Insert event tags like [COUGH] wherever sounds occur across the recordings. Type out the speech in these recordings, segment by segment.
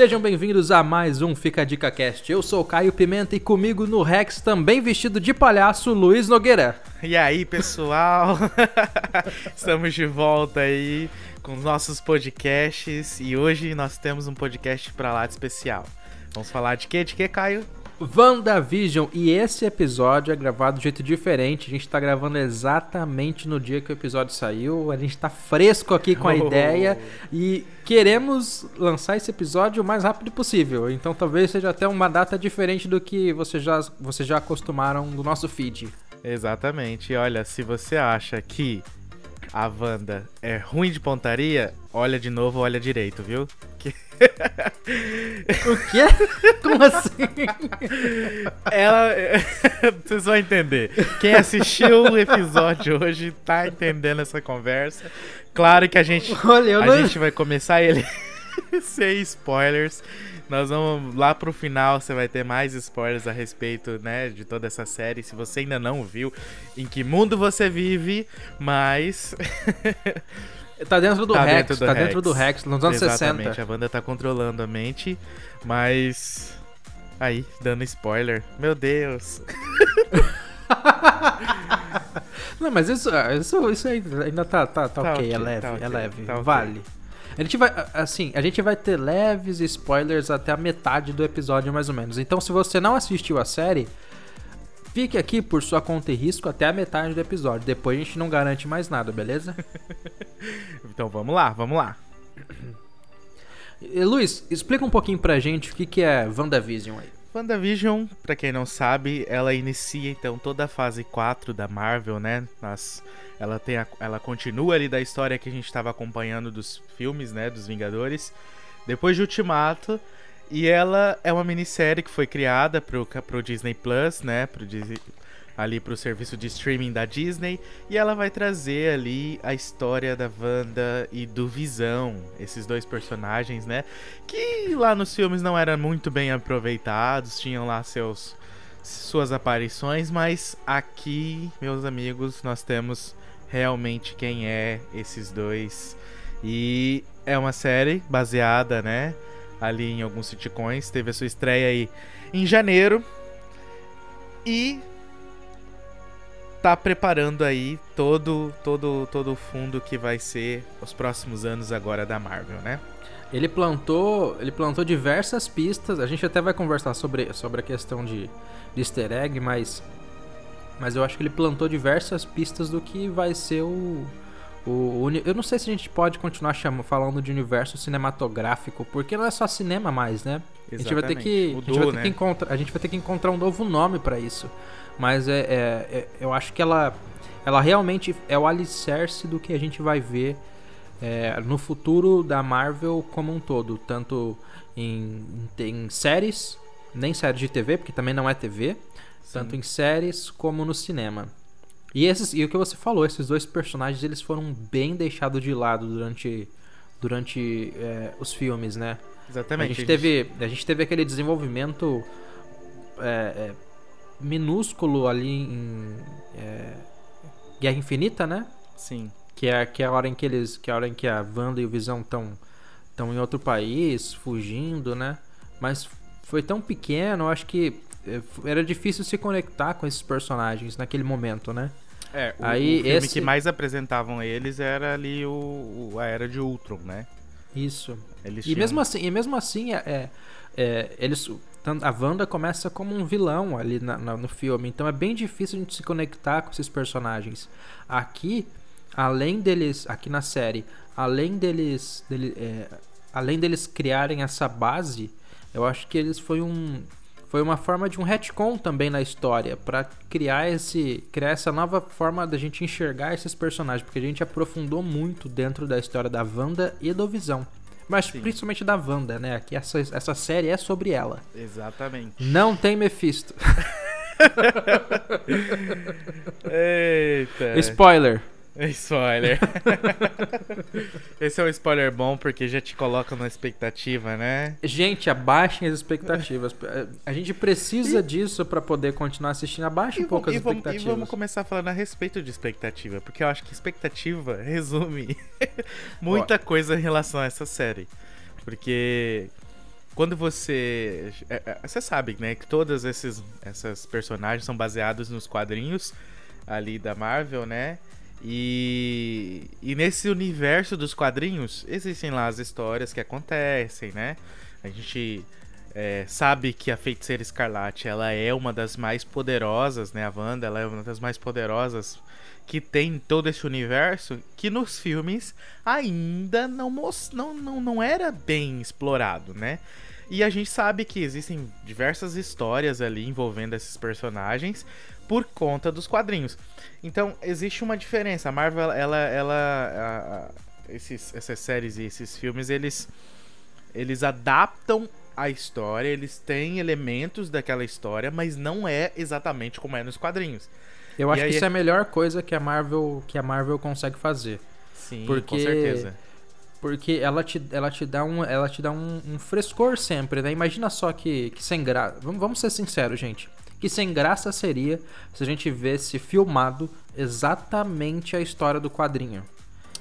Sejam bem-vindos a mais um Fica a Dica Cast. Eu sou o Caio Pimenta e comigo no Rex, também vestido de palhaço, Luiz Nogueira. E aí, pessoal? [LAUGHS] Estamos de volta aí com nossos podcasts e hoje nós temos um podcast para lá de especial. Vamos falar de quê? De quê, Caio? WandaVision. E esse episódio é gravado de jeito diferente. A gente tá gravando exatamente no dia que o episódio saiu. A gente tá fresco aqui com a [LAUGHS] oh. ideia e queremos lançar esse episódio o mais rápido possível. Então talvez seja até uma data diferente do que vocês já, vocês já acostumaram no nosso feed. Exatamente. Olha, se você acha que a Wanda é ruim de pontaria, olha de novo, olha direito, viu? Que... o quê? Como assim? Ela. [LAUGHS] Vocês vão entender. Quem assistiu o episódio hoje tá entendendo essa conversa. Claro que a gente. Olha, a não... gente vai começar ele [LAUGHS] sem spoilers. Nós vamos lá pro final, você vai ter mais spoilers a respeito, né, de toda essa série. Se você ainda não viu, em que mundo você vive, mas [LAUGHS] Tá dentro do tá Rex, dentro do tá Rex. dentro do Rex, nos anos Exatamente, 60. a banda tá controlando a mente, mas. Aí, dando spoiler. Meu Deus. [LAUGHS] Não, mas isso, isso, isso ainda tá, tá, tá, tá ok, é leve, tá okay, é leve, tá vale. A gente vai, assim, a gente vai ter leves spoilers até a metade do episódio, mais ou menos. Então, se você não assistiu a série, fique aqui por sua conta e risco até a metade do episódio. Depois a gente não garante mais nada, beleza? [LAUGHS] então vamos lá, vamos lá. E, Luiz, explica um pouquinho pra gente o que, que é WandaVision aí. WandaVision, pra quem não sabe, ela inicia então toda a fase 4 da Marvel, né? Nas ela, tem a, ela continua ali da história que a gente estava acompanhando dos filmes, né? Dos Vingadores. Depois de Ultimato. E ela é uma minissérie que foi criada pro, pro Disney Plus, né? Pro Disney, ali pro serviço de streaming da Disney. E ela vai trazer ali a história da Wanda e do Visão. Esses dois personagens, né? Que lá nos filmes não eram muito bem aproveitados. Tinham lá seus suas aparições, mas aqui, meus amigos, nós temos realmente quem é esses dois. E é uma série baseada, né, ali em alguns sitcoms, teve a sua estreia aí em janeiro. E tá preparando aí todo todo todo o fundo que vai ser os próximos anos agora da Marvel, né? Ele plantou, ele plantou diversas pistas. A gente até vai conversar sobre, sobre a questão de, de easter egg, mas mas eu acho que ele plantou diversas pistas do que vai ser o. o eu não sei se a gente pode continuar chamando, falando de universo cinematográfico, porque não é só cinema mais, né? A gente vai ter que, Mudou, a, gente vai ter né? que encontrar, a gente vai ter que encontrar um novo nome para isso. Mas é, é, é, eu acho que ela, ela realmente é o alicerce do que a gente vai ver é, no futuro da Marvel como um todo, tanto em, em séries, nem séries de TV, porque também não é TV, tanto em séries como no cinema. E, esses, e o que você falou, esses dois personagens eles foram bem deixados de lado durante, durante é, os filmes, né? Exatamente. A gente, teve, a gente teve aquele desenvolvimento é, é, minúsculo ali em Guerra Infinita, né? Sim. Que é, que é a hora em que eles. Que é a hora em que a Wanda e o Visão estão estão em outro país, fugindo, né? Mas foi tão pequeno, eu acho que era difícil se conectar com esses personagens naquele momento, né? É, o, Aí, o filme esse... que mais apresentavam eles era ali o, o, a Era de Ultron, né? Isso. Eles e, tinham... mesmo assim, e mesmo assim, é, é, é eles, a Wanda começa como um vilão ali na, na, no filme, então é bem difícil a gente se conectar com esses personagens. Aqui, além deles, aqui na série, além deles, dele, é, além deles criarem essa base, eu acho que eles foi um foi uma forma de um retcon também na história para criar esse criar essa nova forma da gente enxergar esses personagens, porque a gente aprofundou muito dentro da história da Wanda e do Visão. Mas Sim. principalmente da Wanda, né? Aqui essa, essa série é sobre ela. Exatamente. Não tem Mephisto. [LAUGHS] Eita. Spoiler. Spoiler. [LAUGHS] Esse é um spoiler bom porque já te coloca na expectativa, né? Gente, abaixem as expectativas. A gente precisa e... disso para poder continuar assistindo. Abaixe um pouco as expectativas. e vamos começar falando a respeito de expectativa, porque eu acho que expectativa [LAUGHS] resume [LAUGHS] muita Ó. coisa em relação a essa série. Porque quando você. É, é, você sabe, né? Que todas esses, essas personagens são baseados nos quadrinhos ali da Marvel, né? E, e nesse universo dos quadrinhos existem lá as histórias que acontecem, né? A gente é, sabe que a Feiticeira Escarlate ela é uma das mais poderosas, né? A Wanda ela é uma das mais poderosas que tem todo esse universo que nos filmes ainda não, não, não, não era bem explorado, né? E a gente sabe que existem diversas histórias ali envolvendo esses personagens por conta dos quadrinhos. Então existe uma diferença. A Marvel, ela, ela, a, a, esses, essas séries e esses filmes, eles, eles adaptam a história, eles têm elementos daquela história, mas não é exatamente como é nos quadrinhos. Eu acho aí... que isso é a melhor coisa que a Marvel, que a Marvel consegue fazer. Sim, porque... com certeza. Porque ela te, ela te dá, um, ela te dá um, um frescor sempre, né? Imagina só que, que sem graça. Vamos, vamos ser sinceros, gente. Que sem graça seria se a gente vesse filmado exatamente a história do quadrinho.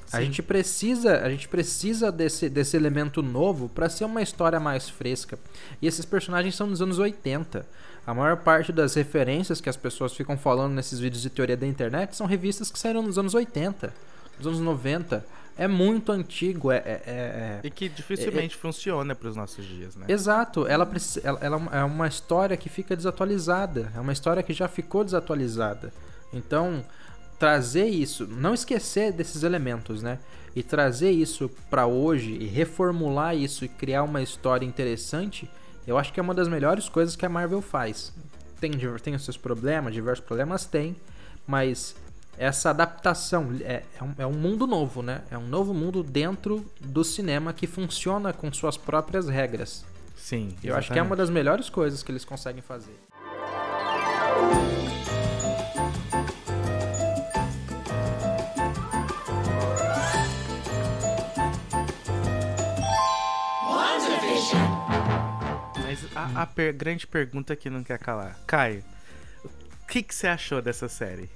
Sim. A gente precisa, a gente precisa desse, desse elemento novo para ser uma história mais fresca. E esses personagens são dos anos 80. A maior parte das referências que as pessoas ficam falando nesses vídeos de teoria da internet são revistas que saíram nos anos 80, nos anos 90. É muito antigo, é, é, é, é e que dificilmente é, funciona para os nossos dias, né? Exato, ela, ela, ela é uma história que fica desatualizada, é uma história que já ficou desatualizada. Então, trazer isso, não esquecer desses elementos, né? E trazer isso para hoje e reformular isso e criar uma história interessante eu acho que é uma das melhores coisas que a Marvel faz. Tem, tem os seus problemas, diversos problemas tem, mas essa adaptação é, é, um, é um mundo novo, né? É um novo mundo dentro do cinema que funciona com suas próprias regras. Sim. Exatamente. Eu acho que é uma das melhores coisas que eles conseguem fazer. a, a per grande pergunta que não quer calar. Caio, o que, que você achou dessa série?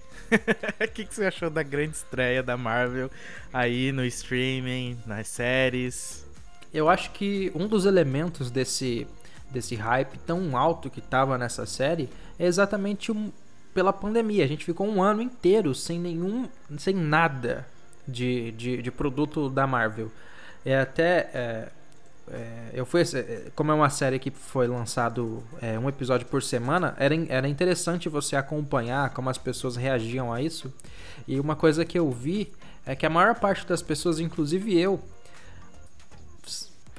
O [LAUGHS] que, que você achou da grande estreia da Marvel aí no streaming, nas séries? Eu acho que um dos elementos desse, desse hype tão alto que tava nessa série é exatamente um, pela pandemia. A gente ficou um ano inteiro sem nenhum. sem nada de, de, de produto da Marvel. É até. É, é, eu fui é, como é uma série que foi lançado é, um episódio por semana era, era interessante você acompanhar como as pessoas reagiam a isso e uma coisa que eu vi é que a maior parte das pessoas inclusive eu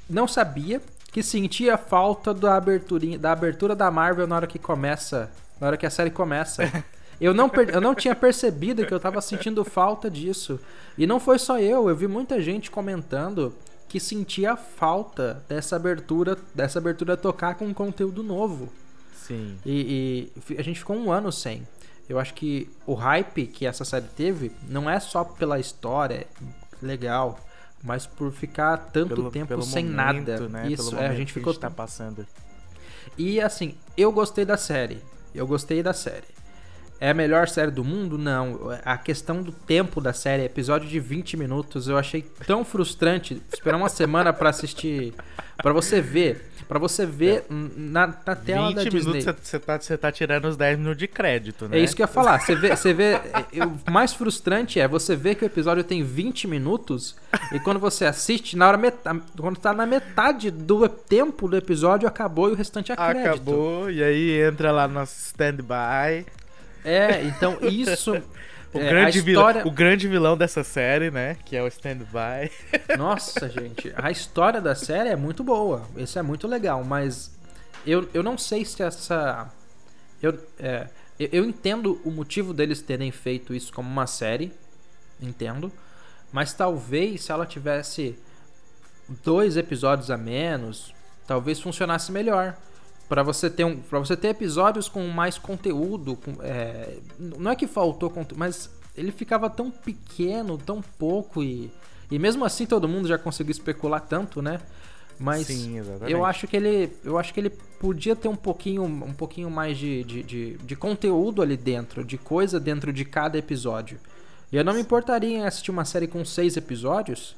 não sabia que sentia falta da abertura da abertura da Marvel na hora que começa na hora que a série começa Eu não, eu não tinha percebido que eu tava sentindo falta disso. E não foi só eu, eu vi muita gente comentando que sentia falta dessa abertura, dessa abertura tocar com conteúdo novo. Sim. E, e, a gente ficou um ano sem. Eu acho que o hype que essa série teve não é só pela história legal, mas por ficar tanto pelo, tempo pelo sem momento, nada. Né? Isso, é, a gente ficou. A gente tá passando. E assim, eu gostei da série. Eu gostei da série. É a melhor série do mundo? Não. A questão do tempo da série, episódio de 20 minutos, eu achei tão frustrante esperar uma semana para assistir, para você ver, para você ver na, na tela da Disney. 20 minutos você tá, tá tirando os 10 minutos de crédito, né? É isso que eu ia falar. Você vê, você vê o mais frustrante é você ver que o episódio tem 20 minutos e quando você assiste, na hora metade, quando tá na metade do tempo do episódio acabou e o restante é crédito. Acabou e aí entra lá no stand-by. É, então isso. [LAUGHS] o, é, grande história... vilão, o grande vilão dessa série, né? Que é o Stand-By. [LAUGHS] Nossa, gente. A história da série é muito boa. Isso é muito legal, mas eu, eu não sei se essa. Eu, é, eu entendo o motivo deles terem feito isso como uma série. Entendo. Mas talvez se ela tivesse dois episódios a menos, talvez funcionasse melhor para você ter um, para você ter episódios com mais conteúdo, com, é, não é que faltou conteúdo, mas ele ficava tão pequeno, tão pouco e e mesmo assim todo mundo já conseguiu especular tanto, né? Mas Sim, eu acho que ele eu acho que ele podia ter um pouquinho um pouquinho mais de, de, de, de conteúdo ali dentro, de coisa dentro de cada episódio. E eu não me importaria em assistir uma série com seis episódios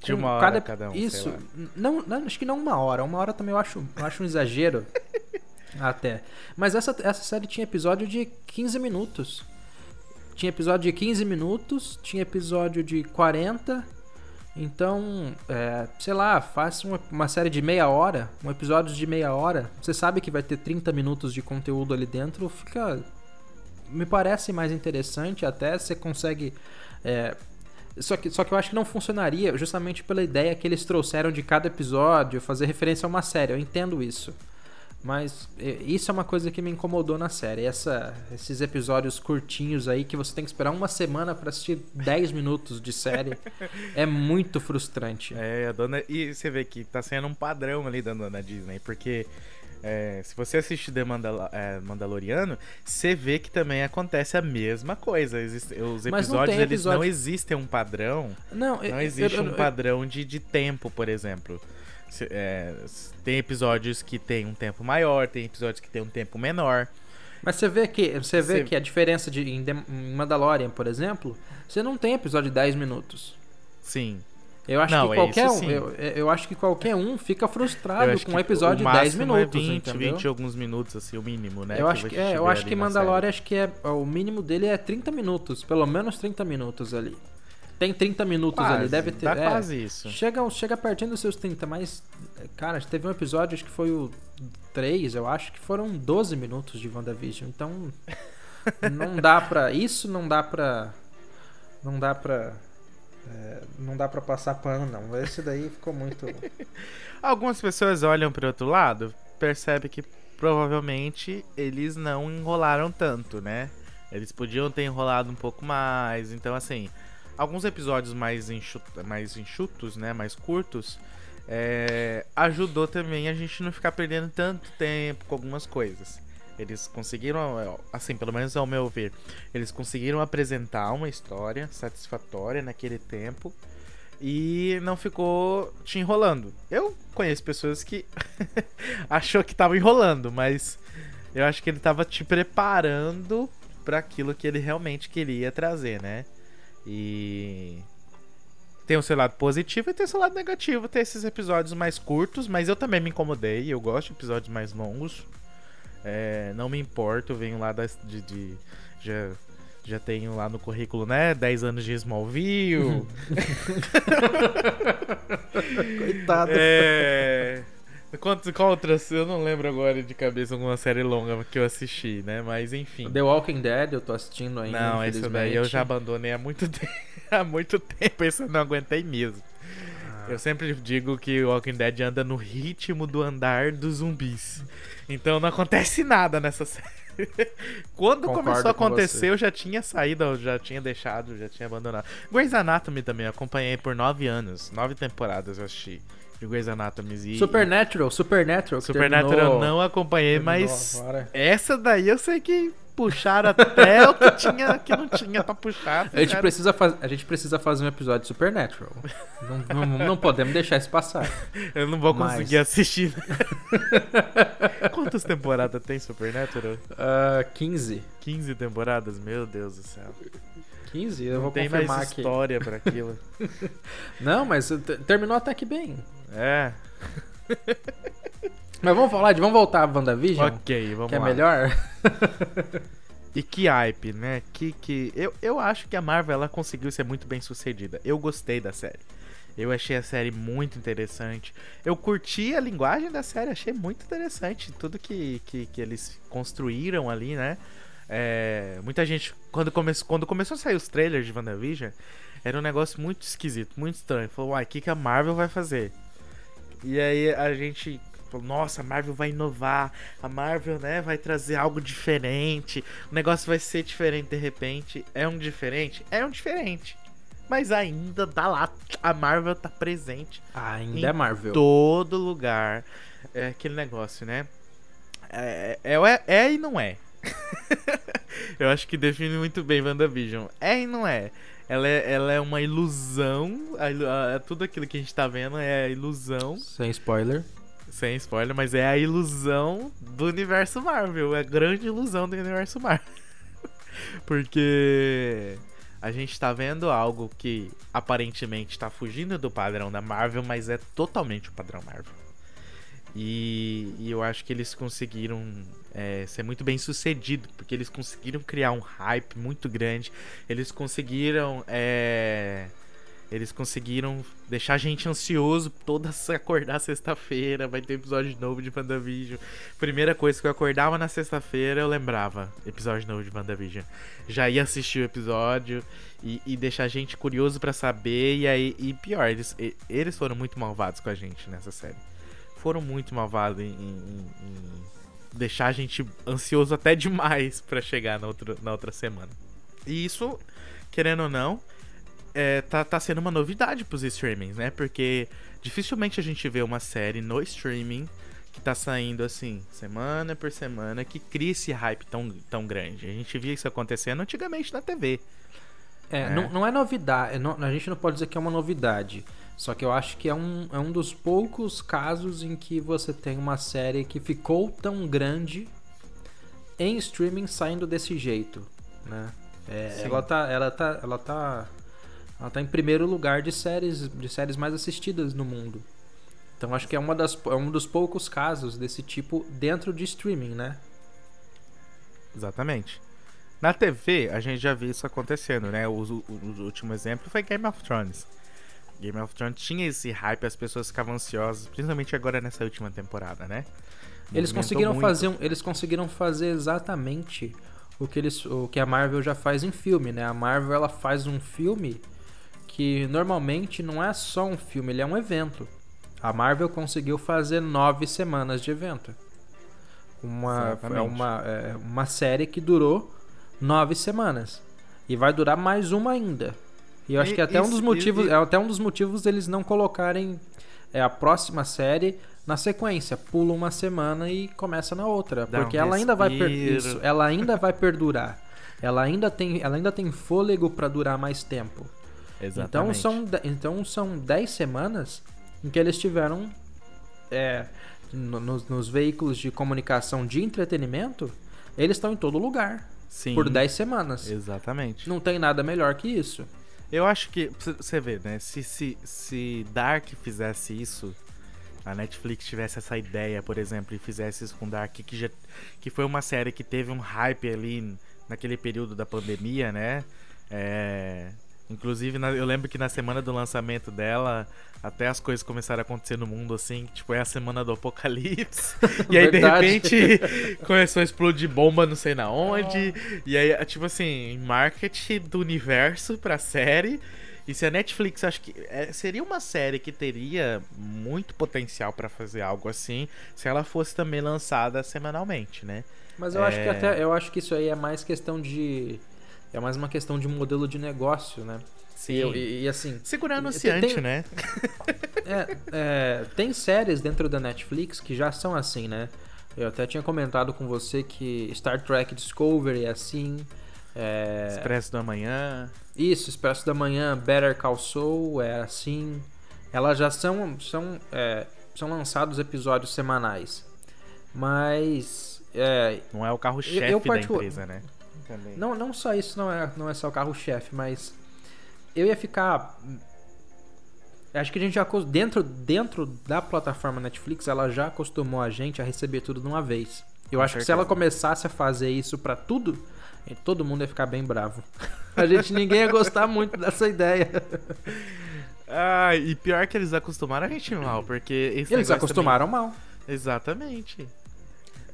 De uma hora cada, cada um. Isso. Não, não, acho que não uma hora. Uma hora também eu acho, eu acho um exagero. [LAUGHS] até. Mas essa, essa série tinha episódio de 15 minutos. Tinha episódio de 15 minutos, tinha episódio de 40. Então, é, sei lá, faça uma, uma, série de meia hora, um episódio de meia hora. Você sabe que vai ter 30 minutos de conteúdo ali dentro, fica. Me parece mais interessante, até você consegue é, só que, só que eu acho que não funcionaria justamente pela ideia que eles trouxeram de cada episódio, fazer referência a uma série. Eu entendo isso. Mas isso é uma coisa que me incomodou na série. Essa, esses episódios curtinhos aí que você tem que esperar uma semana para assistir 10 minutos de série [LAUGHS] é muito frustrante. É, a dona. E você vê que tá sendo um padrão ali da dona Disney, porque é, se você assiste The Mandal é, Mandaloriano, você vê que também acontece a mesma coisa. Existe, os episódios, não eles não existem um padrão. Não, não eu, existe eu, eu, um padrão de, de tempo, por exemplo. É, tem episódios que tem um tempo maior, tem episódios que tem um tempo menor. Mas você vê que você vê você... que a diferença de em Mandalorian, por exemplo, você não tem episódio de 10 minutos. Sim. Eu acho não, que é qualquer é um, eu, eu, acho que qualquer um fica frustrado com um episódio de 10 minutos, é 20, entendeu? 20 alguns minutos assim, o mínimo, né? Eu acho que, é, eu acho que Mandalorian acho que é o mínimo dele é 30 minutos, pelo menos 30 minutos ali. Tem 30 minutos quase, ali, deve ter. Dá é, quase isso. Chega, chega pertinho dos seus 30, mas cara, teve um episódio acho que foi o 3, eu acho que foram 12 minutos de WandaVision. Então [LAUGHS] não dá pra isso, não dá pra não dá pra é, não dá para passar pano, não. Esse daí ficou muito. [LAUGHS] Algumas pessoas olham para outro lado, percebe que provavelmente eles não enrolaram tanto, né? Eles podiam ter enrolado um pouco mais. Então, assim, alguns episódios mais, enxutos, mais enxutos, né? Mais curtos, é, ajudou também a gente não ficar perdendo tanto tempo com algumas coisas. Eles conseguiram, assim, pelo menos ao meu ver, eles conseguiram apresentar uma história satisfatória naquele tempo e não ficou te enrolando. Eu conheço pessoas que [LAUGHS] achou que tava enrolando, mas eu acho que ele tava te preparando para aquilo que ele realmente queria trazer, né? E tem o seu lado positivo e tem o seu lado negativo. Tem esses episódios mais curtos, mas eu também me incomodei. Eu gosto de episódios mais longos. É, não me importo, eu venho lá das, de, de, já, já tenho lá no currículo, né? 10 anos de Smallville. [LAUGHS] Coitado. É. Quantas, qual outras? Eu não lembro agora de cabeça alguma série longa que eu assisti, né? Mas enfim. The Walking Dead eu tô assistindo ainda. Não, esse daí eu já abandonei há muito [LAUGHS] tempo. há muito tempo, esse eu não aguentei mesmo. Eu sempre digo que o Walking Dead anda no ritmo do andar dos zumbis. Então não acontece nada nessa [LAUGHS] série. Quando Concordo começou a acontecer, eu já tinha saído, eu já tinha deixado, já tinha abandonado. Grey's Anatomy também, acompanhei por nove anos. Nove temporadas eu assisti de Grey's Anatomy. E... Supernatural, Supernatural. Supernatural terminou... eu não acompanhei, mas agora. essa daí eu sei que puxaram até o que, tinha, que não tinha pra puxar. A gente, precisa faz... a gente precisa fazer um episódio de Supernatural. não, não, não, podemos deixar isso passar. Eu não vou conseguir Mas... assistir. [LAUGHS] Quantas temporadas tem Supernatural? Uh, 15. 15 temporadas? Meu Deus do céu. 15? Eu não vou tem confirmar mais aqui. história para aquilo. [LAUGHS] não, mas terminou até que bem. É. Mas vamos falar de. Vamos voltar a WandaVision? Ok, vamos que lá. Que é melhor? [LAUGHS] e que hype, né? Que, que... Eu, eu acho que a Marvel ela conseguiu ser muito bem sucedida. Eu gostei da série. Eu achei a série muito interessante. Eu curti a linguagem da série, achei muito interessante. Tudo que, que, que eles construíram ali, né? É, muita gente, quando, come, quando começou a sair os trailers de WandaVision, era um negócio muito esquisito, muito estranho. Falou, uai, o que, que a Marvel vai fazer? E aí a gente nossa, a Marvel vai inovar, a Marvel, né, vai trazer algo diferente, o negócio vai ser diferente de repente. É um diferente? É um diferente. Mas ainda tá lá, a Marvel tá presente. Ainda é Marvel. todo lugar. É aquele negócio, né? É, é, é, é e não é. [LAUGHS] Eu acho que define muito bem WandaVision. É e não é. Ela é, ela é uma ilusão. A, a, tudo aquilo que a gente tá vendo é ilusão. Sem spoiler sem spoiler, mas é a ilusão do universo Marvel. É a grande ilusão do universo Marvel. [LAUGHS] Porque a gente tá vendo algo que aparentemente tá fugindo do padrão da Marvel, mas é totalmente o padrão Marvel. E, e eu acho que eles conseguiram é, ser muito bem sucedido, porque eles conseguiram criar um hype muito grande, eles conseguiram. É, eles conseguiram deixar a gente ansioso toda acordar sexta-feira, vai ter episódio novo de WandaVision. Primeira coisa que eu acordava na sexta-feira, eu lembrava, episódio novo de WandaVision. Já ia assistir o episódio e, e deixar a gente curioso para saber, e aí, e pior, eles, eles foram muito malvados com a gente nessa série. Foram muito malvados em, em, em deixar a gente ansioso até demais [LAUGHS] para chegar na outra, na outra semana. E isso, querendo ou não, é, tá, tá sendo uma novidade pros streamings, né? Porque dificilmente a gente vê uma série no streaming que tá saindo assim, semana por semana, que cria esse hype tão, tão grande. A gente via isso acontecendo antigamente na TV. É, é. Não, não é novidade, não, a gente não pode dizer que é uma novidade. Só que eu acho que é um, é um dos poucos casos em que você tem uma série que ficou tão grande em streaming saindo desse jeito, né? É, ela tá, ela tá, ela tá ela tá em primeiro lugar de séries, de séries mais assistidas no mundo. Então acho que é, uma das, é um dos poucos casos desse tipo dentro de streaming, né? Exatamente. Na TV, a gente já viu isso acontecendo, né? O, o, o, último exemplo foi Game of Thrones. Game of Thrones tinha esse hype, as pessoas ficavam ansiosas, principalmente agora nessa última temporada, né? Eles conseguiram fazer, um, eles conseguiram fazer exatamente o que eles, o que a Marvel já faz em filme, né? A Marvel ela faz um filme que normalmente não é só um filme, ele é um evento. A Marvel conseguiu fazer nove semanas de evento. Uma, é uma, é uma série que durou nove semanas. E vai durar mais uma ainda. E eu acho e, que até um dos motivos. E, é até um dos motivos eles não colocarem é, a próxima série na sequência. Pula uma semana e começa na outra. Porque um ela ainda vai isso, ela ainda vai perdurar. Ela ainda tem, ela ainda tem fôlego para durar mais tempo. Exatamente. Então são, então são 10 semanas em que eles tiveram é, nos, nos, veículos de comunicação de entretenimento, eles estão em todo lugar. Sim, por 10 semanas. Exatamente. Não tem nada melhor que isso. Eu acho que, você vê, né? Se, se, se Dark fizesse isso, a Netflix tivesse essa ideia, por exemplo, e fizesse isso com Dark, que, já, que foi uma série que teve um hype ali naquele período da pandemia, né? É, Inclusive, na, eu lembro que na semana do lançamento dela, até as coisas começaram a acontecer no mundo assim, que, tipo, é a semana do apocalipse. [LAUGHS] e aí, de repente, começou a explodir bomba não sei na onde. Oh. E aí, tipo assim, marketing do universo pra série. E se a Netflix, acho que é, seria uma série que teria muito potencial para fazer algo assim, se ela fosse também lançada semanalmente, né? Mas eu é... acho que até eu acho que isso aí é mais questão de é mais uma questão de modelo de negócio, né? Sim. E, e, e assim. Segurar anunciante, tem, né? [LAUGHS] é, é, tem séries dentro da Netflix que já são assim, né? Eu até tinha comentado com você que Star Trek Discovery é assim. É... Expresso da Manhã. Isso, Expresso da Manhã, Better Call Saul é assim. Elas já são, são, é, são lançados episódios semanais. Mas. É, não é o carro-chefe da empresa, né? Também. Não, não só isso, não é, não é só o carro-chefe, mas eu ia ficar. Acho que a gente já dentro dentro da plataforma Netflix, ela já acostumou a gente a receber tudo de uma vez. Eu Com acho certeza. que se ela começasse a fazer isso para tudo, todo mundo ia ficar bem bravo. [LAUGHS] A gente ninguém ia gostar muito dessa ideia. Ah, e pior que eles acostumaram a gente mal, porque eles acostumaram também... mal. Exatamente.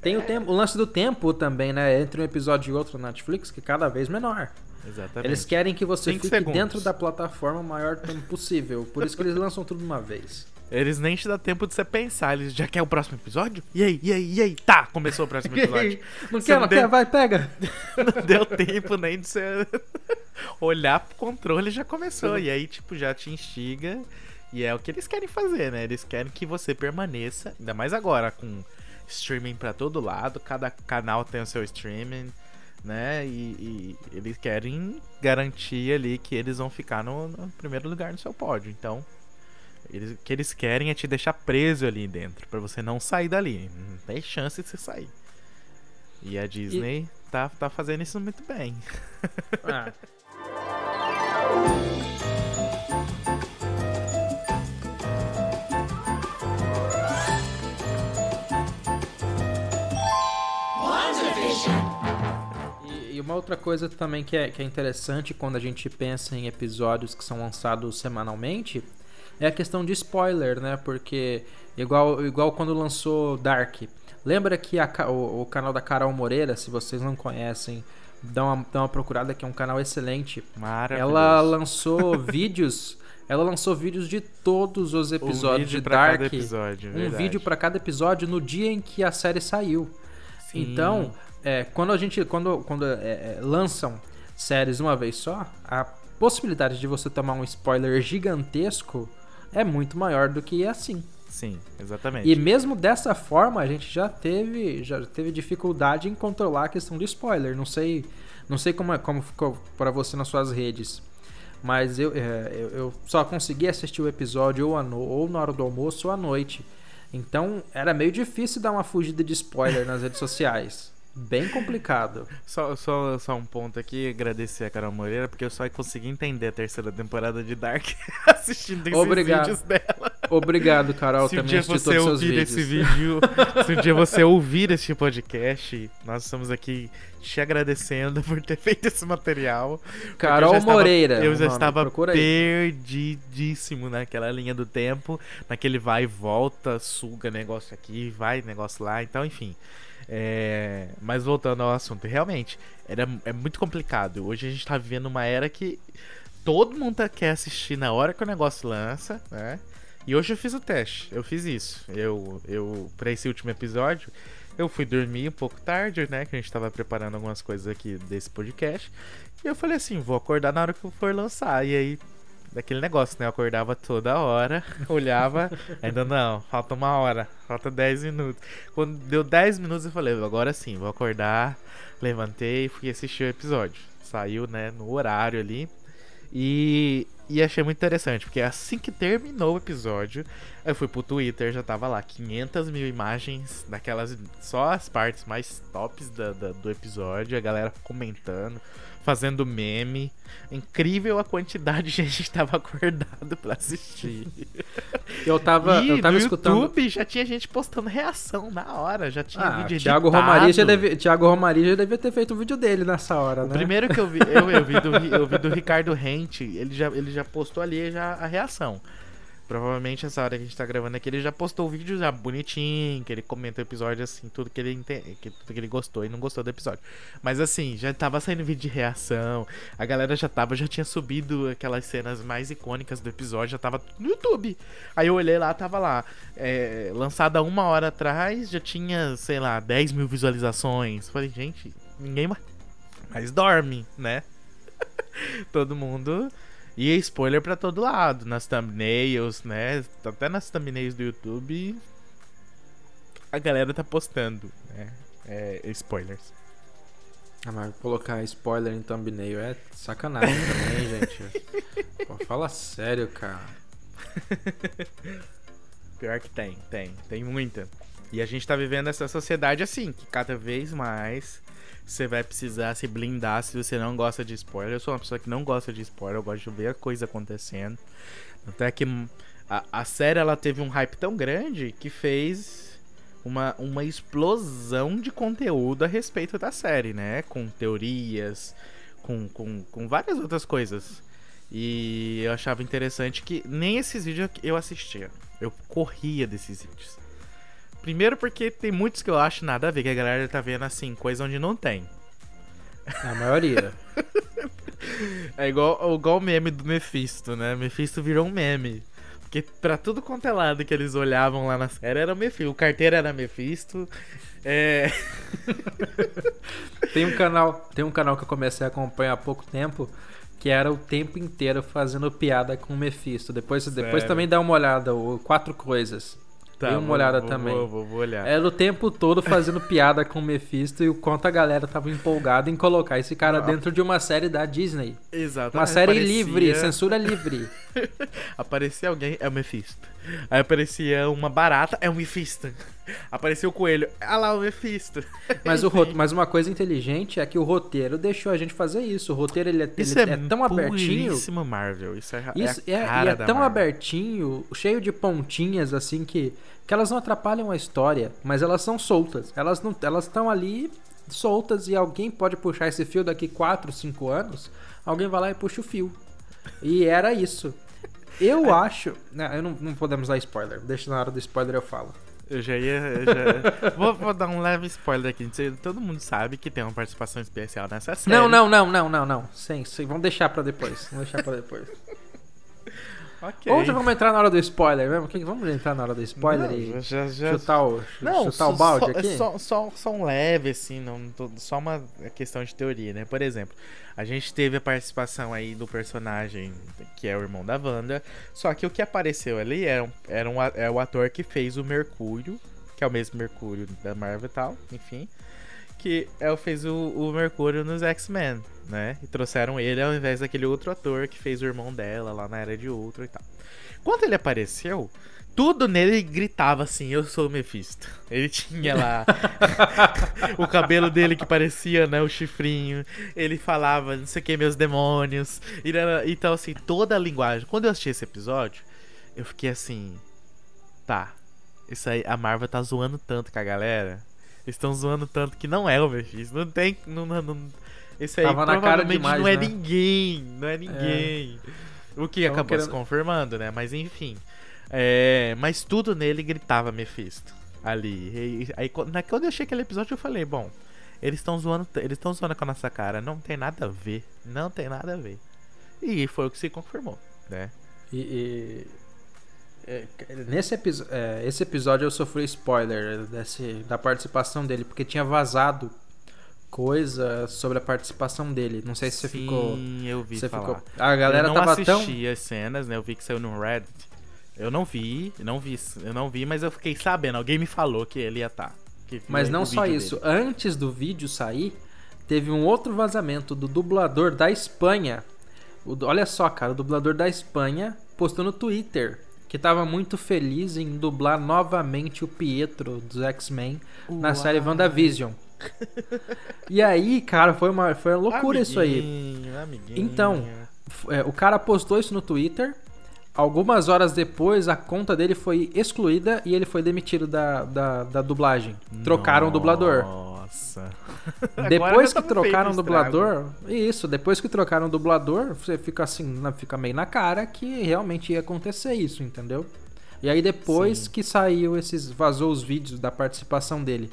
Tem o, tempo, o lance do tempo também, né? Entre um episódio e outro na Netflix, que é cada vez menor. Exatamente. Eles querem que você Cinco fique segundos. dentro da plataforma o maior tempo possível. Por isso que eles lançam tudo de uma vez. Eles nem te dão tempo de você pensar. Eles já quer o próximo episódio? E aí, e aí, e aí? Tá, começou o próximo [LAUGHS] episódio. não quer, não, deu... quer? Vai, pega. [LAUGHS] não deu tempo nem de você [LAUGHS] olhar pro controle já começou. E aí, tipo, já te instiga. E é o que eles querem fazer, né? Eles querem que você permaneça, ainda mais agora com streaming para todo lado, cada canal tem o seu streaming, né? E, e, eles querem garantir ali que eles vão ficar no, no primeiro lugar no seu pódio. Então, eles, o que eles querem é te deixar preso ali dentro, para você não sair dali. Não tem chance de você sair. E a Disney e... tá, tá fazendo isso muito bem. [LAUGHS] Ah. Uma outra coisa também que é, que é interessante quando a gente pensa em episódios que são lançados semanalmente é a questão de spoiler, né? Porque igual, igual quando lançou Dark. Lembra que a, o, o, canal da Carol Moreira, se vocês não conhecem, dá uma, dá uma procurada que é um canal excelente. Ela lançou [LAUGHS] vídeos. Ela lançou vídeos de todos os episódios um de Dark. Episódio, um vídeo para cada episódio no dia em que a série saiu. Sim. Então, é, quando a gente quando, quando é, é, lançam séries uma vez só, a possibilidade de você tomar um spoiler gigantesco é muito maior do que assim. Sim, exatamente. E mesmo dessa forma, a gente já teve, já teve dificuldade em controlar a questão de spoiler. Não sei, não sei como, é, como ficou para você nas suas redes. Mas eu, é, eu, eu, só consegui assistir o episódio ou, no, ou na hora do almoço ou à noite. Então era meio difícil dar uma fugida de spoiler nas redes sociais. Bem complicado. Só, só, só um ponto aqui, agradecer a Carol Moreira, porque eu só consegui entender a terceira temporada de Dark [LAUGHS] assistindo esses Obrigado. vídeos dela. Obrigado, Carol, se um também dia você ouvir esse vídeo, [LAUGHS] se um dia você ouvir este podcast, nós estamos aqui te agradecendo por ter feito esse material. Carol eu Moreira. eu já estava perdidíssimo naquela linha do tempo, naquele vai e volta, suga negócio aqui, vai negócio lá, então enfim. É, mas voltando ao assunto, realmente, era, é muito complicado. Hoje a gente tá vivendo uma era que todo mundo quer assistir na hora que o negócio lança, né? E hoje eu fiz o teste, eu fiz isso. Eu, eu para esse último episódio, eu fui dormir um pouco tarde, né? Que a gente tava preparando algumas coisas aqui desse podcast. E eu falei assim, vou acordar na hora que for lançar. E aí daquele negócio, né? Eu acordava toda hora, [LAUGHS] olhava, ainda não, falta uma hora, falta 10 minutos. Quando deu 10 minutos, eu falei, agora sim, vou acordar. Levantei e fui assistir o episódio. Saiu, né, no horário ali. E, e achei muito interessante, porque assim que terminou o episódio, eu fui pro Twitter, já tava lá 500 mil imagens daquelas, só as partes mais tops da, da do episódio, a galera comentando fazendo meme. Incrível a quantidade de gente que estava [LAUGHS] acordado para assistir. Eu tava, e eu tava no escutando. YouTube já tinha gente postando reação na hora, já tinha ah, vídeo Thiago editado. Romari já deve, Thiago Romari já devia ter feito um vídeo dele nessa hora, o né? primeiro que eu vi, eu, eu vi, do, eu vi do Ricardo Rente, ele já, ele já postou ali já a reação. Provavelmente essa hora que a gente tá gravando aqui, ele já postou o vídeo já bonitinho, que ele comenta o episódio assim, tudo que ele entende, que, tudo que ele gostou e não gostou do episódio. Mas assim, já tava saindo vídeo de reação, a galera já tava, já tinha subido aquelas cenas mais icônicas do episódio, já tava no YouTube. Aí eu olhei lá, tava lá, é, lançada uma hora atrás, já tinha, sei lá, 10 mil visualizações. Falei, gente, ninguém mais, mais dorme, né? [LAUGHS] Todo mundo e spoiler para todo lado, nas thumbnails, né? Até nas thumbnails do YouTube. A galera tá postando, né? É, spoilers. Ah, mas colocar spoiler em thumbnail é sacanagem também, [LAUGHS] gente. Pô, fala sério, cara. [LAUGHS] Pior que tem, tem, tem muita. E a gente tá vivendo essa sociedade assim, que cada vez mais você vai precisar se blindar se você não gosta de spoiler. Eu sou uma pessoa que não gosta de spoiler, eu gosto de ver a coisa acontecendo. Até que a, a série ela teve um hype tão grande que fez uma, uma explosão de conteúdo a respeito da série, né? Com teorias, com, com, com várias outras coisas. E eu achava interessante que nem esses vídeos eu assistia. Eu corria desses vídeos. Primeiro porque tem muitos que eu acho nada a ver, que a galera tá vendo assim, coisa onde não tem. A maioria. [LAUGHS] é igual, igual o meme do Mephisto, né? Mephisto virou um meme. Porque pra tudo quanto é lado que eles olhavam lá na série era Mephisto. O carteiro era Mephisto. É. [LAUGHS] tem um canal, tem um canal que eu comecei a acompanhar há pouco tempo que era o tempo inteiro fazendo piada com o Mephisto. Depois, depois também dá uma olhada, o Quatro Coisas. Tá, Dê uma vou, olhada vou, também. Vou, vou, olhar. Era o tempo todo fazendo piada com o Mephisto e o quanto a galera tava empolgada em colocar esse cara ah. dentro de uma série da Disney. Exato. Uma série aparecia... livre, censura livre. [LAUGHS] aparecia alguém, é o Mephisto. Aí aparecia uma barata, é o Mephisto. Apareceu o coelho. Ah lá, o Mephisto. Mas, o ro- mas uma coisa inteligente é que o roteiro deixou a gente fazer isso. O roteiro ele é, Isso ele é, é tão abertinho. puríssimo Marvel. Isso é, Isso, é, é, e é da tão Marvel. abertinho, cheio de pontinhas assim que, que elas não atrapalham a história, mas elas são soltas. Elas não, elas estão ali soltas e alguém pode puxar esse fio daqui 4, 5 anos. Alguém vai lá e puxa o fio. E era isso. Eu acho. Não, eu não, não podemos dar spoiler. Deixa na hora do spoiler eu falo. Eu já ia. eu já- [LAUGHS] vou, vou dar um leve spoiler aqui. Todo mundo sabe que tem uma participação especial nessa série. Não, não, não, não, não, não. Sem, sem, vamos deixar pra depois. Vamos deixar pra depois. [LAUGHS] Ok. Ou já vamos entrar na hora do spoiler mesmo? Que- Vamos entrar na hora do spoiler Não, e já, já, chutar o, Não, chutar só, o balde só, aqui? Só, só, só um leve, assim, não, só uma questão de teoria, né? Por exemplo, a gente teve a participação aí do personagem que é o irmão da Wanda, só que o que apareceu ali era, um, era um, é o ator que fez o Mercúrio, que é o mesmo Mercúrio da Marvel e tal, enfim, que é, fez o, o Mercúrio nos X-Men, né? E trouxeram ele ao invés daquele outro ator que fez o irmão dela lá na Era de Ultron e tal. Quando ele apareceu, tudo nele gritava assim: Eu sou o Mephisto. Ele tinha lá [LAUGHS] [LAUGHS] o cabelo dele que parecia, né? O chifrinho. Ele falava, não sei o que, meus demônios. Era- Então, assim, toda a linguagem. Quando eu assisti esse episódio, eu fiquei assim: Tá, isso aí, a Marvel tá zoando tanto com a galera. Eles estão zoando tanto que não é o Mephisto. Não tem. Não, não, não- esse aí Tava na cara provavelmente demais, não é né? ninguém. Não é ninguém. O que Tão acabou se querendo- confirmando, né? Mas enfim. É, mas tudo nele gritava Mephisto. Ali. E- aí quando na- quando eu achei aquele episódio, eu falei, bom, eles estão zoando, eles estão zoando com a nossa cara. Não tem nada a ver. Não tem nada a ver. E foi o que se confirmou, né? E, e- é, nesse episo- é, esse episódio eu sofri spoiler desse, da participação dele, porque tinha vazado coisa sobre a participação dele. Não sei se você Sim, ficou. eu vi Você falar. ficou. A galera eu não tava assisti tão. as cenas, né? Eu vi que saiu no Reddit. Eu não vi, não vi, eu não vi, mas eu fiquei sabendo. Alguém me falou que ele ia estar. Mas não só isso. Antes do vídeo sair, teve um outro vazamento do dublador da Espanha. O olha só, cara, o dublador da Espanha postou no Twitter que tava muito feliz em dublar novamente o Pietro dos X-Men na série WandaVision. [LAUGHS] e aí, cara, foi uma, foi uma loucura isso aí. Amiguinho, amiguinho. Então, é, o cara postou isso no Twitter. Algumas horas depois, a conta dele foi excluída e ele foi demitido da, da, da dublagem. Trocaram o dublador. Nossa. Depois que tava trocaram o dublador, isso, depois que trocaram o dublador, você fica assim, fica meio na cara que realmente ia acontecer isso, entendeu? E aí depois Sim. que saiu esses, vazou os vídeos da participação dele.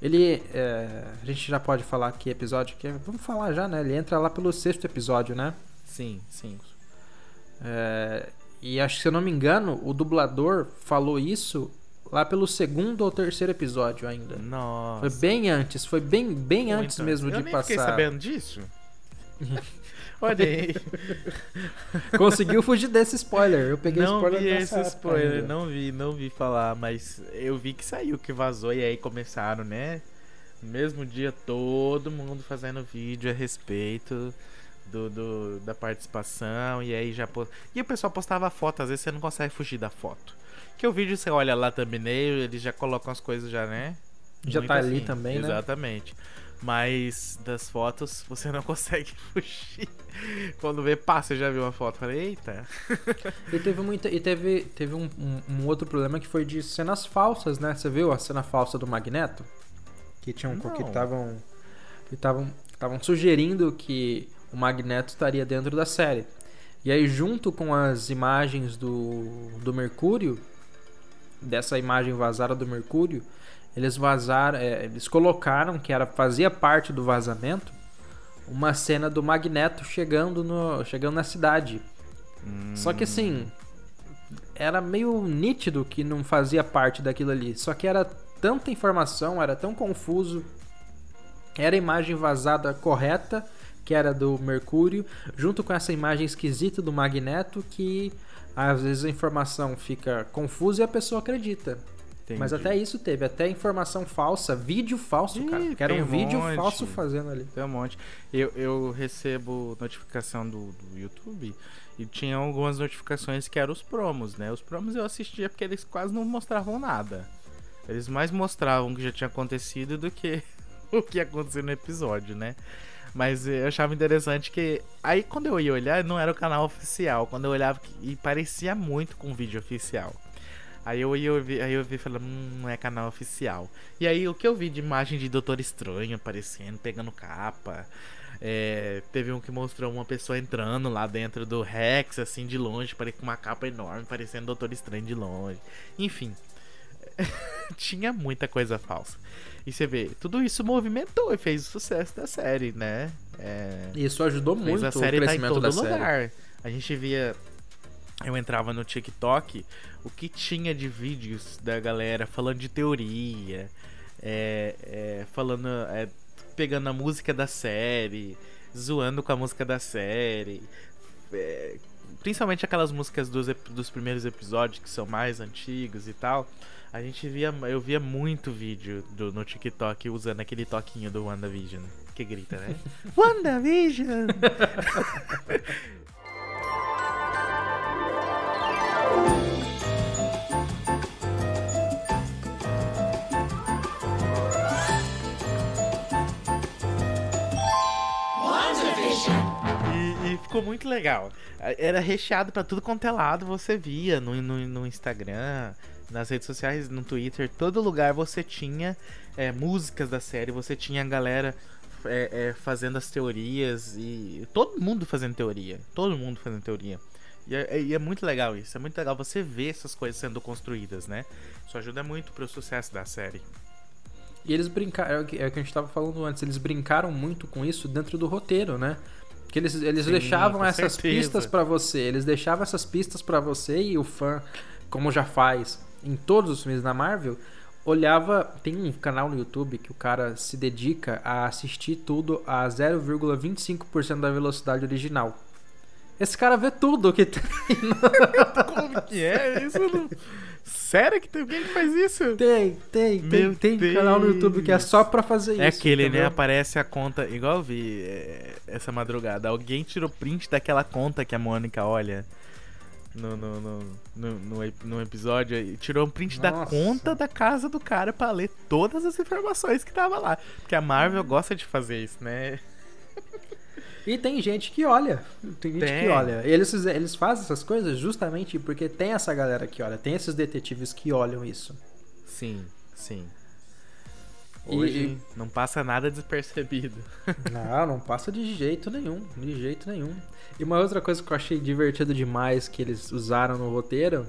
Ele, é, a gente já pode falar que episódio que é, vamos falar já, né? Ele entra lá pelo sexto episódio, né? Sim, sim. É, e acho que se eu não me engano, o dublador falou isso lá pelo segundo ou terceiro episódio ainda. Nossa. Foi bem antes, foi bem, bem Muito antes mesmo eu de nem passar. fiquei sabendo disso. [LAUGHS] Olha aí. [LAUGHS] Conseguiu fugir desse spoiler. Eu peguei não spoiler vi esse spoiler, ainda. não vi, não vi falar, mas eu vi que saiu, que vazou e aí começaram, né? No mesmo dia todo mundo fazendo vídeo a respeito do, do- da participação e aí já po- e o pessoal postava foto, às vezes você não consegue fugir da foto. Que o vídeo você olha lá thumbnail, eles já colocam as coisas já, né? Já Muito tá ali também, né? Exatamente. Mas das fotos você não [LAUGHS] consegue fugir. Quando vê, pá, você já viu uma foto. Falei, eita. [LAUGHS] E teve muita. E teve, teve um, um- um outro problema que foi de cenas falsas, né? Você viu a cena falsa do Magneto? Que tinham. Não. Que estavam. Que. Estavam sugerindo que o Magneto estaria dentro da série. E aí, junto com as imagens do, do Mercúrio, dessa imagem vazada do Mercúrio, eles vazaram, é, eles colocaram que era fazia parte do vazamento uma cena do Magneto chegando no chegando na cidade. Só que assim, era meio nítido que não fazia parte daquilo ali. Só que era tanta informação, era tão confuso. Era a imagem vazada correta, que era do Mercúrio, junto com essa imagem esquisita do Magneto, que às vezes a informação fica confusa e a pessoa acredita. Mas Entendi. até isso teve, até informação falsa, vídeo falso, Ih, cara. Que era um um vídeo monte. falso fazendo ali. Tem um monte. Eu, eu recebo notificação do, do YouTube e tinha algumas notificações que eram os promos, né? Os promos eu assistia porque eles quase não mostravam nada. Eles mais mostravam o que já tinha acontecido do que [LAUGHS] o que ia acontecer no episódio, né? Mas eu achava interessante que. Aí quando eu ia olhar, não era o canal oficial. Quando eu olhava e parecia muito com o vídeo oficial. Aí eu ia ouvir, aí eu vi falando, hum, não é canal oficial. E aí o que eu vi de imagem de Doutor Estranho aparecendo, pegando capa. É, teve um que mostrou uma pessoa entrando lá dentro do Rex, assim, de longe, com uma capa enorme, parecendo Doutor Estranho de longe. Enfim, [LAUGHS] tinha muita coisa falsa. E você vê, tudo isso movimentou e fez o sucesso da série, né? É... Isso ajudou muito a série o crescimento tá em todo da lugar. Série. A gente via eu entrava no TikTok, o que tinha de vídeos da galera falando de teoria, é, é, falando, é, pegando a música da série, zoando com a música da série, é, principalmente aquelas músicas dos, dos primeiros episódios que são mais antigos e tal. A gente via, eu via muito vídeo do, no TikTok usando aquele toquinho do WandaVision. Que grita, né? [LAUGHS] WandaVision! Ficou muito legal. Era recheado para tudo quanto é lado, você via no, no, no Instagram, nas redes sociais, no Twitter, todo lugar você tinha é, músicas da série, você tinha a galera é, é, fazendo as teorias e todo mundo fazendo teoria, todo mundo fazendo teoria. E é, e é, muito legal isso, é muito legal você ver essas coisas sendo construídas, né? Isso ajuda muito pro sucesso da série. E eles brincaram, é o que a gente estava falando antes, eles brincaram muito com isso dentro do roteiro, né? Que eles, eles Sim, deixavam essas certeza. pistas para você, eles deixavam essas pistas para você e o fã, como já faz em todos os filmes da Marvel, olhava. Tem um canal no YouTube que o cara se dedica a assistir tudo a 0,25% da velocidade original. Esse cara vê tudo que tem. [LAUGHS] Como que é? Isso não. Sério que tem alguém que faz isso? Tem, tem, Meu tem, tem canal no YouTube que é só pra fazer é isso. É aquele, né, entendeu? né? Aparece a conta, igual eu vi é, essa madrugada. Alguém tirou print daquela conta que a Mônica olha no, no, no, no, episódio e tirou um print da conta da casa do cara pra ler todas as informações que tava lá. Porque a Marvel gosta de fazer isso, né? E tem gente que olha. Tem gente tem. que olha. Eles, eles fazem essas coisas justamente porque tem essa galera que olha. Tem esses detetives que olham isso. Sim, sim. Hoje e... não passa nada despercebido. [LAUGHS] Não, não passa de jeito nenhum. De jeito nenhum. E uma outra coisa que eu achei divertido demais que eles usaram no roteiro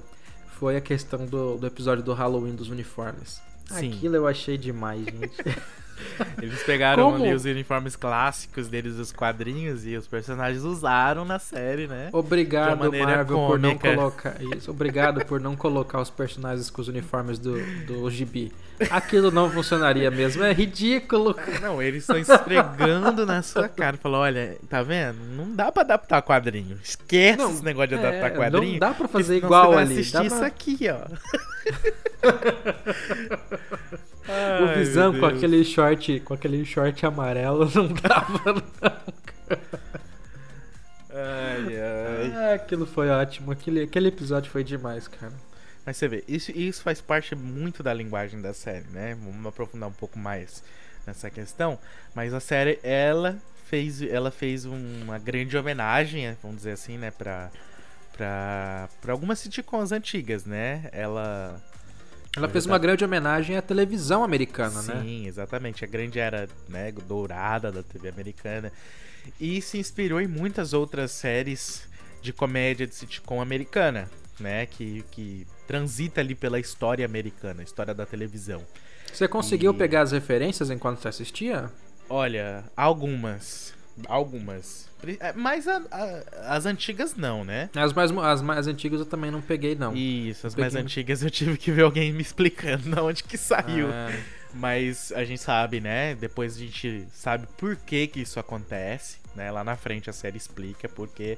foi a questão do, do episódio do Halloween dos uniformes. Sim. Aquilo eu achei demais, gente. [LAUGHS] [LAUGHS] Eles pegaram ali os uniformes clássicos deles dos quadrinhos e os personagens usaram na série, né? Obrigado, Marvel, cômica. por não colocar isso. Obrigado por não colocar os personagens com os uniformes do, do gibi. Aquilo não funcionaria mesmo, é ridículo. Não, eles estão esfregando na sua cara. Falou, olha, tá vendo? Não dá pra adaptar quadrinho. Esquece não, esse negócio de é, adaptar quadrinho. Não dá pra fazer igual você ali. assistir dá isso pra... aqui, ó. [LAUGHS] Ai, o Visão com aquele short, com aquele short amarelo [LAUGHS] não dava não. Ai, ai. Ah, aquilo foi ótimo. Aquele, aquele episódio foi demais, cara. Mas você vê, isso, isso faz parte muito da linguagem da série, né? Vamos aprofundar um pouco mais nessa questão. Mas a série, ela fez, ela fez uma grande homenagem, vamos dizer assim, né? Pra, pra, pra algumas sitcoms antigas, né? Ela ela fez uma grande homenagem à televisão americana, Sim, né? Sim, exatamente. A grande era né, dourada da TV americana. E se inspirou em muitas outras séries de comédia de sitcom americana, né? Que, que transita ali pela história americana, história da televisão. Você conseguiu e... pegar as referências enquanto você assistia? Olha, algumas. Algumas. É, mas a, a, as antigas não, né? As mais, as mais antigas eu também não peguei, não. Isso, as mais antigas eu tive que ver alguém me explicando [LAUGHS] de onde que saiu. Ah. Mas a gente sabe, né? Depois a gente sabe por que que isso acontece, né? Lá na frente a série explica porque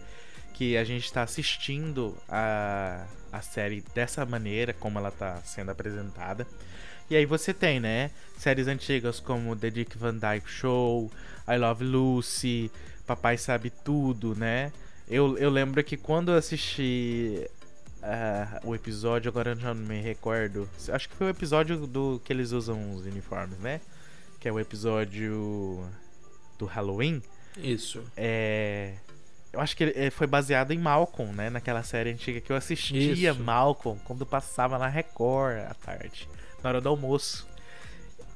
que a gente está assistindo a, a série dessa maneira, como ela está sendo apresentada. E aí você tem, né? Séries antigas como The Dick Van Dyke Show, I Love Lucy, Papai Sabe Tudo, né? Eu, eu lembro que quando eu assisti uh, o episódio, agora eu já não me recordo. Acho que foi o episódio do que eles usam os uniformes, né? Que é o episódio do Halloween. Isso. É. Eu acho que ele foi baseado em Malcolm, né? Naquela série antiga que eu assistia Isso. Malcolm quando passava na Record à tarde, na hora do almoço.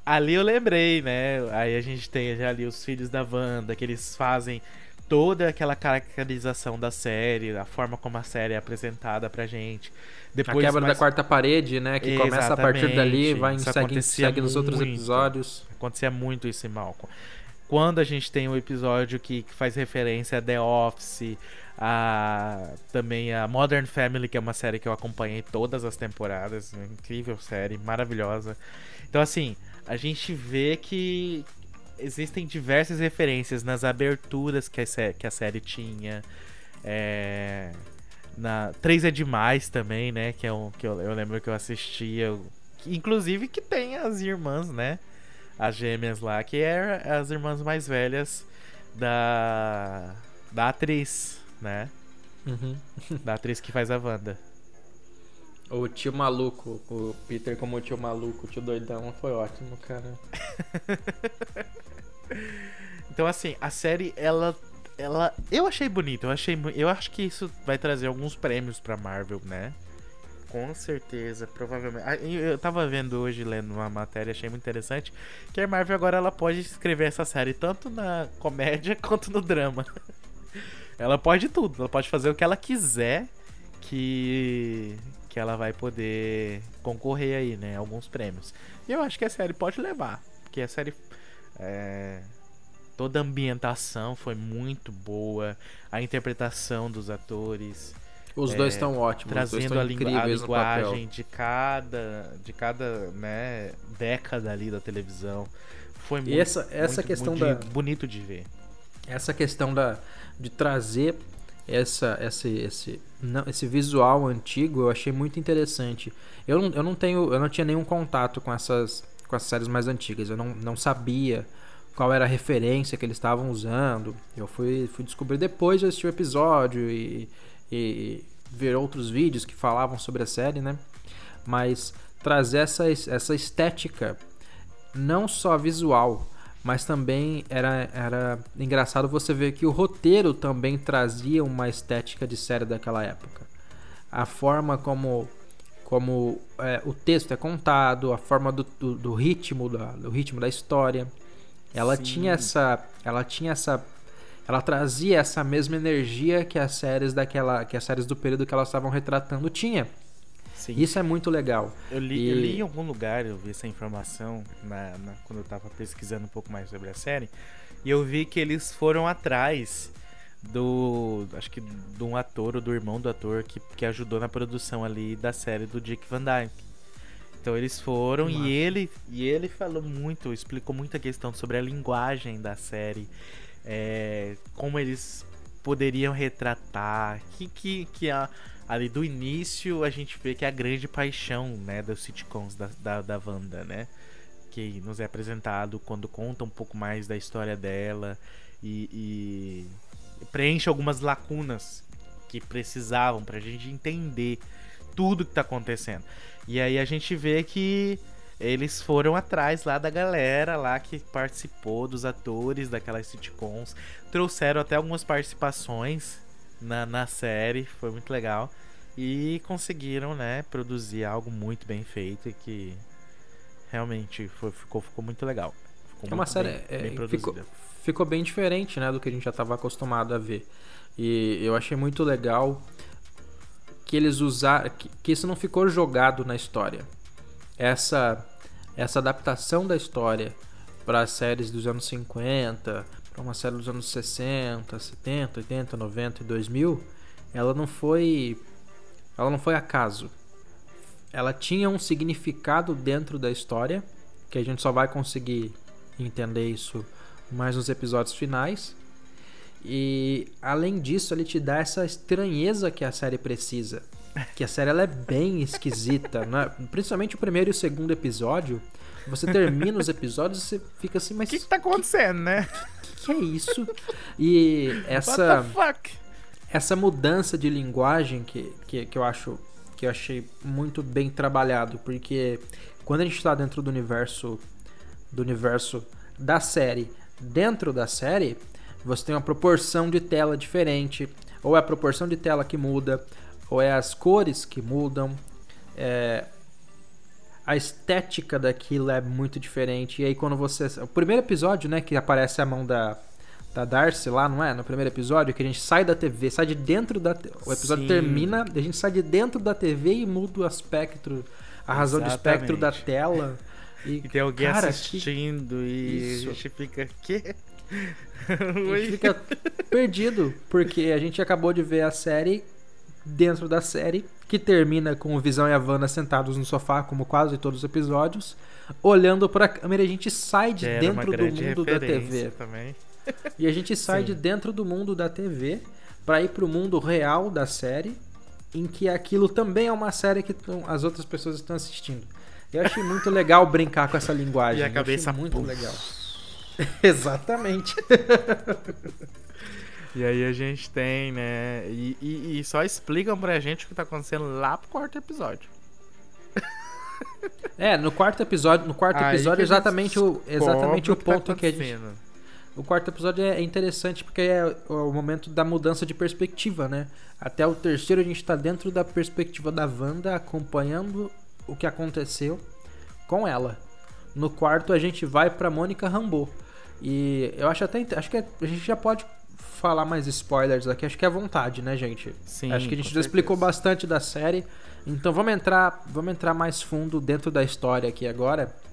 Ali eu lembrei, né? Aí a gente tem já ali os filhos da Wanda, que eles fazem toda aquela caracterização da série, a forma como a série é apresentada pra gente. Depois, a quebra mais... da quarta parede, né? Que Exatamente. começa a partir dali, vai segue, segue nos outros episódios. Acontecia muito isso em Malcolm. Quando a gente tem um episódio que, que faz referência a The Office, a também a Modern Family, que é uma série que eu acompanhei todas as temporadas, incrível série, maravilhosa. Então assim, a gente vê que existem diversas referências nas aberturas que a, sé que a série tinha. É, na 3 é demais também, né? Que é um que eu, eu lembro que eu assistia. Inclusive que tem as irmãs, né? As gêmeas lá, que eram as irmãs mais velhas da. da atriz, né? Uhum. da atriz que faz a Wanda. O tio maluco, o Peter como o tio maluco, o tio doidão, foi ótimo, cara. [LAUGHS] então assim, a série ela ela eu achei bonito, eu achei eu acho que isso vai trazer alguns prêmios para Marvel, né? Com certeza, provavelmente. Ah, eu tava vendo hoje, lendo uma matéria, achei muito interessante, que a Marvel agora ela pode escrever essa série tanto na comédia [LAUGHS] quanto no drama. [LAUGHS] ela pode tudo, ela pode fazer o que ela quiser que que ela vai poder concorrer aí, né, alguns prêmios. E eu acho que a série pode levar, porque a série é, toda a ambientação foi muito boa, a interpretação dos atores. Os é, dois estão ótimos, trazendo a, lingu a linguagem de cada, de cada né, década ali da televisão. Foi muito, essa, essa muito questão bonito, da bonito de ver. Essa questão da de trazer essa, esse, esse, não, esse visual antigo eu achei muito interessante. Eu não, eu não tenho, eu não tinha nenhum contato com essas, com as séries mais antigas. Eu não, não sabia qual era a referência que eles estavam usando. Eu fui, fui descobrir depois de assistir o episódio e, e ver outros vídeos que falavam sobre a série, né? Mas trazer essa, essa estética não só visual, mas também era, era engraçado você ver que o roteiro também trazia uma estética de série daquela época. A forma como, como é, o texto é contado, a forma do, do, do ritmo da, do ritmo da história, ela Sim. tinha essa, ela tinha essa, ela trazia essa mesma energia que as séries daquela, que as séries do período que elas estavam retratando tinha. Sim. Isso é muito legal. Eu li, e... eu li, em algum lugar, eu vi essa informação na, na, quando eu tava pesquisando um pouco mais sobre a série, e eu vi que eles foram atrás do. Acho que de um ator ou do irmão do ator que, que ajudou na produção ali da série do Dick Van Dyke. Então eles foram Nossa. e ele e ele falou muito, explicou muita questão sobre a linguagem da série, é, como eles poderiam retratar, que que, que a, ali do início a gente vê que é a grande paixão, né, dos sitcoms da, da, da Wanda, né? Que nos é apresentado quando conta um pouco mais da história dela e, e preenche algumas lacunas que precisavam pra gente entender tudo que tá acontecendo. E aí a gente vê que eles foram atrás lá da galera lá que participou dos atores daquelas sitcoms, trouxeram até algumas participações na, na série, foi muito legal. E conseguiram, né, produzir algo muito bem feito e que realmente foi, ficou, ficou muito legal. Ficou é uma série bem, é, bem ficou, ficou bem diferente, né, do que a gente já estava acostumado a ver. E eu achei muito legal que eles usaram, que, que isso não ficou jogado na história. Essa essa adaptação da história para as séries dos anos 50, para uma série dos anos 60, 70, 80, 90 e 2000, ela não foi ela não foi acaso. Ela tinha um significado dentro da história, que a gente só vai conseguir entender isso mais nos episódios finais. E além disso, ele te dá essa estranheza que a série precisa. [LAUGHS] Que a série ela é bem esquisita, né? principalmente o primeiro e o segundo episódio. Você termina os episódios e você fica assim, mas. O que, que tá acontecendo, que, né? O que, que, é isso? E essa. Essa mudança de linguagem que, que, que eu acho que eu achei muito bem trabalhado, porque quando a gente está dentro do universo do universo da série, dentro da série, você tem uma proporção de tela diferente, ou é a proporção de tela que muda, ou é as cores que mudam, é, a estética daquilo é muito diferente. E aí quando você. O primeiro episódio, né, que aparece a mão da, da Darcy lá, não é? No primeiro episódio, que a gente sai da TV, sai de dentro da. O episódio Sim. termina, a gente sai de dentro da TV e muda o aspecto, a razão Exatamente. de espectro da tela. [LAUGHS] E, e tem alguém cara, assistindo que... e Isso. a gente fica. Quê? a gente [LAUGHS] fica perdido, porque a gente acabou de ver a série dentro da série, que termina com o Visão e a Vanna sentados no sofá, como quase todos os episódios, olhando para a câmera. A gente sai de dentro do mundo da TV. Também. [LAUGHS] E a gente sai Sim. de dentro do mundo da TV para ir para o mundo real da série, em que aquilo também é uma série que as outras pessoas estão assistindo. Eu achei muito legal brincar com essa linguagem. [LAUGHS] E a cabeça muito legal. [LAUGHS] Exatamente. E aí a gente tem, né? E, e, e, só explicam pra gente o que tá acontecendo lá pro quarto episódio. É, no quarto episódio, no quarto episódio é exatamente o exatamente o ponto tá que a gente O quarto episódio é interessante porque é o momento da mudança de perspectiva, né? Até o terceiro a gente tá dentro da perspectiva da Wanda acompanhando o que aconteceu com ela. No quarto a gente vai para Mônica Rambeau. E eu acho até acho que a gente já pode falar mais spoilers aqui, acho que é vontade, né, gente? Sim. Acho que a gente já explicou bastante da série. Então vamos entrar, vamos entrar mais fundo dentro da história aqui agora. [LAUGHS]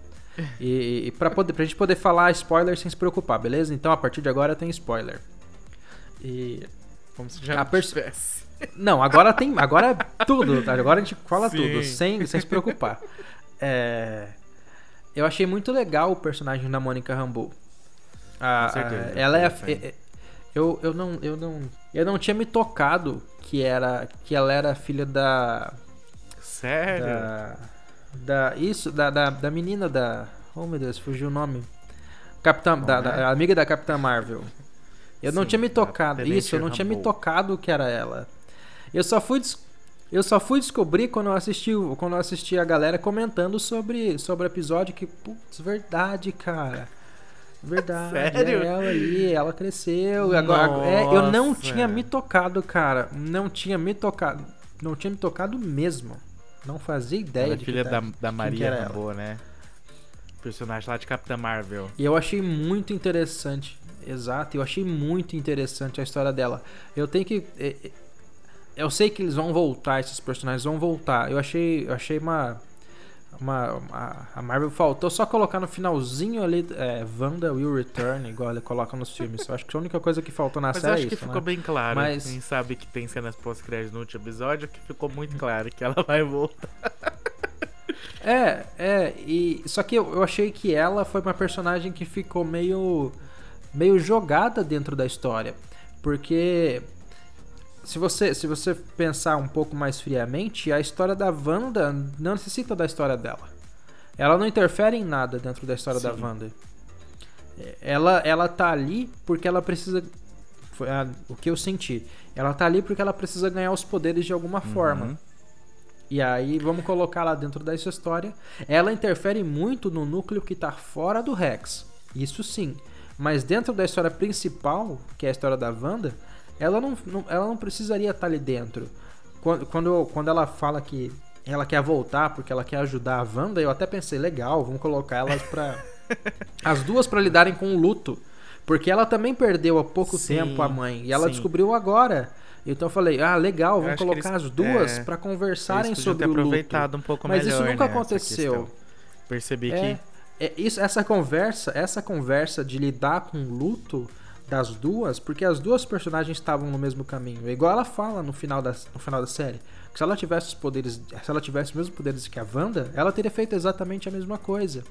E, e para poder pra gente poder falar spoiler sem se preocupar, beleza? Então a partir de agora tem spoiler. E como se já a pers... tivesse. [LAUGHS] Não, agora tem, agora é tudo, tá? agora a gente fala Sim. tudo sem, sem se preocupar. [LAUGHS] É... Eu achei muito legal o personagem da Mônica Rambeau. A, Com certeza. A, ela é, é, eu, eu, não, eu, não, eu não tinha me tocado que, era, que ela era filha da. Sério? Da, da, isso, da, da, da menina da. Oh meu Deus, fugiu o nome. Capitã, da, é? da, amiga da Capitã Marvel. Eu Sim, não tinha me tocado. Isso, eu não tinha me tocado que era ela. Eu só fui. Eu só fui descobrir quando eu assisti, quando eu assisti a galera comentando sobre, sobre o episódio que, putz, verdade, cara. Verdade. [LAUGHS] Sério? É ela ali, ela cresceu. Agora, é, eu não tinha me tocado, cara. Não tinha me tocado. Não tinha me tocado mesmo. Não fazia ideia ela é de filha da, da Maria boa, né? Personagem lá de Capitã Marvel. E eu achei muito interessante. Exato, eu achei muito interessante a história dela. Eu tenho que. É, eu sei que eles vão voltar, esses personagens vão voltar. Eu achei, eu achei uma uma, uma, a Marvel faltou só colocar no finalzinho ali é, Wanda Will Return, igual ele coloca nos filmes. Eu acho que a única coisa que faltou na Mas série acho é que isso, ficou né? bem claro. Mas... Quem sabe que tem cenas pós-crédito no último episódio, que ficou muito claro que ela vai voltar. É, é, e só que eu, eu achei que ela foi uma personagem que ficou meio meio jogada dentro da história, porque se você, se você pensar um pouco mais friamente, a história da Wanda não necessita da história dela. Ela não interfere em nada dentro da história Sim. da Wanda. Ela, ela tá ali porque ela precisa. Foi a, o que eu senti. Ela tá ali porque ela precisa ganhar os poderes de alguma uhum. forma. E aí, vamos colocar lá dentro dessa história. Ela interfere muito no núcleo que tá fora do Rex. Isso sim. Mas dentro da história principal, que é a história da Wanda, ela não, não, ela não precisaria estar ali dentro. Quando, quando, quando ela fala que ela quer voltar porque ela quer ajudar a Wanda, eu até pensei, legal, vamos colocar elas para [LAUGHS] as duas para lidarem com o luto, porque ela também perdeu há pouco sim, tempo a mãe e ela sim. descobriu agora. Então eu falei, ah, legal, vamos colocar eles, as duas é, para conversarem sobre ter o aproveitado luto. um pouco Mas melhor, isso nunca né, aconteceu. Percebi é, que é, isso, essa conversa, essa conversa de lidar com o luto das duas, porque as duas personagens estavam no mesmo caminho. É igual ela fala no final da, no final da série. Que se ela tivesse os poderes. Se ela tivesse os mesmos poderes que a Wanda, ela teria feito exatamente a mesma coisa.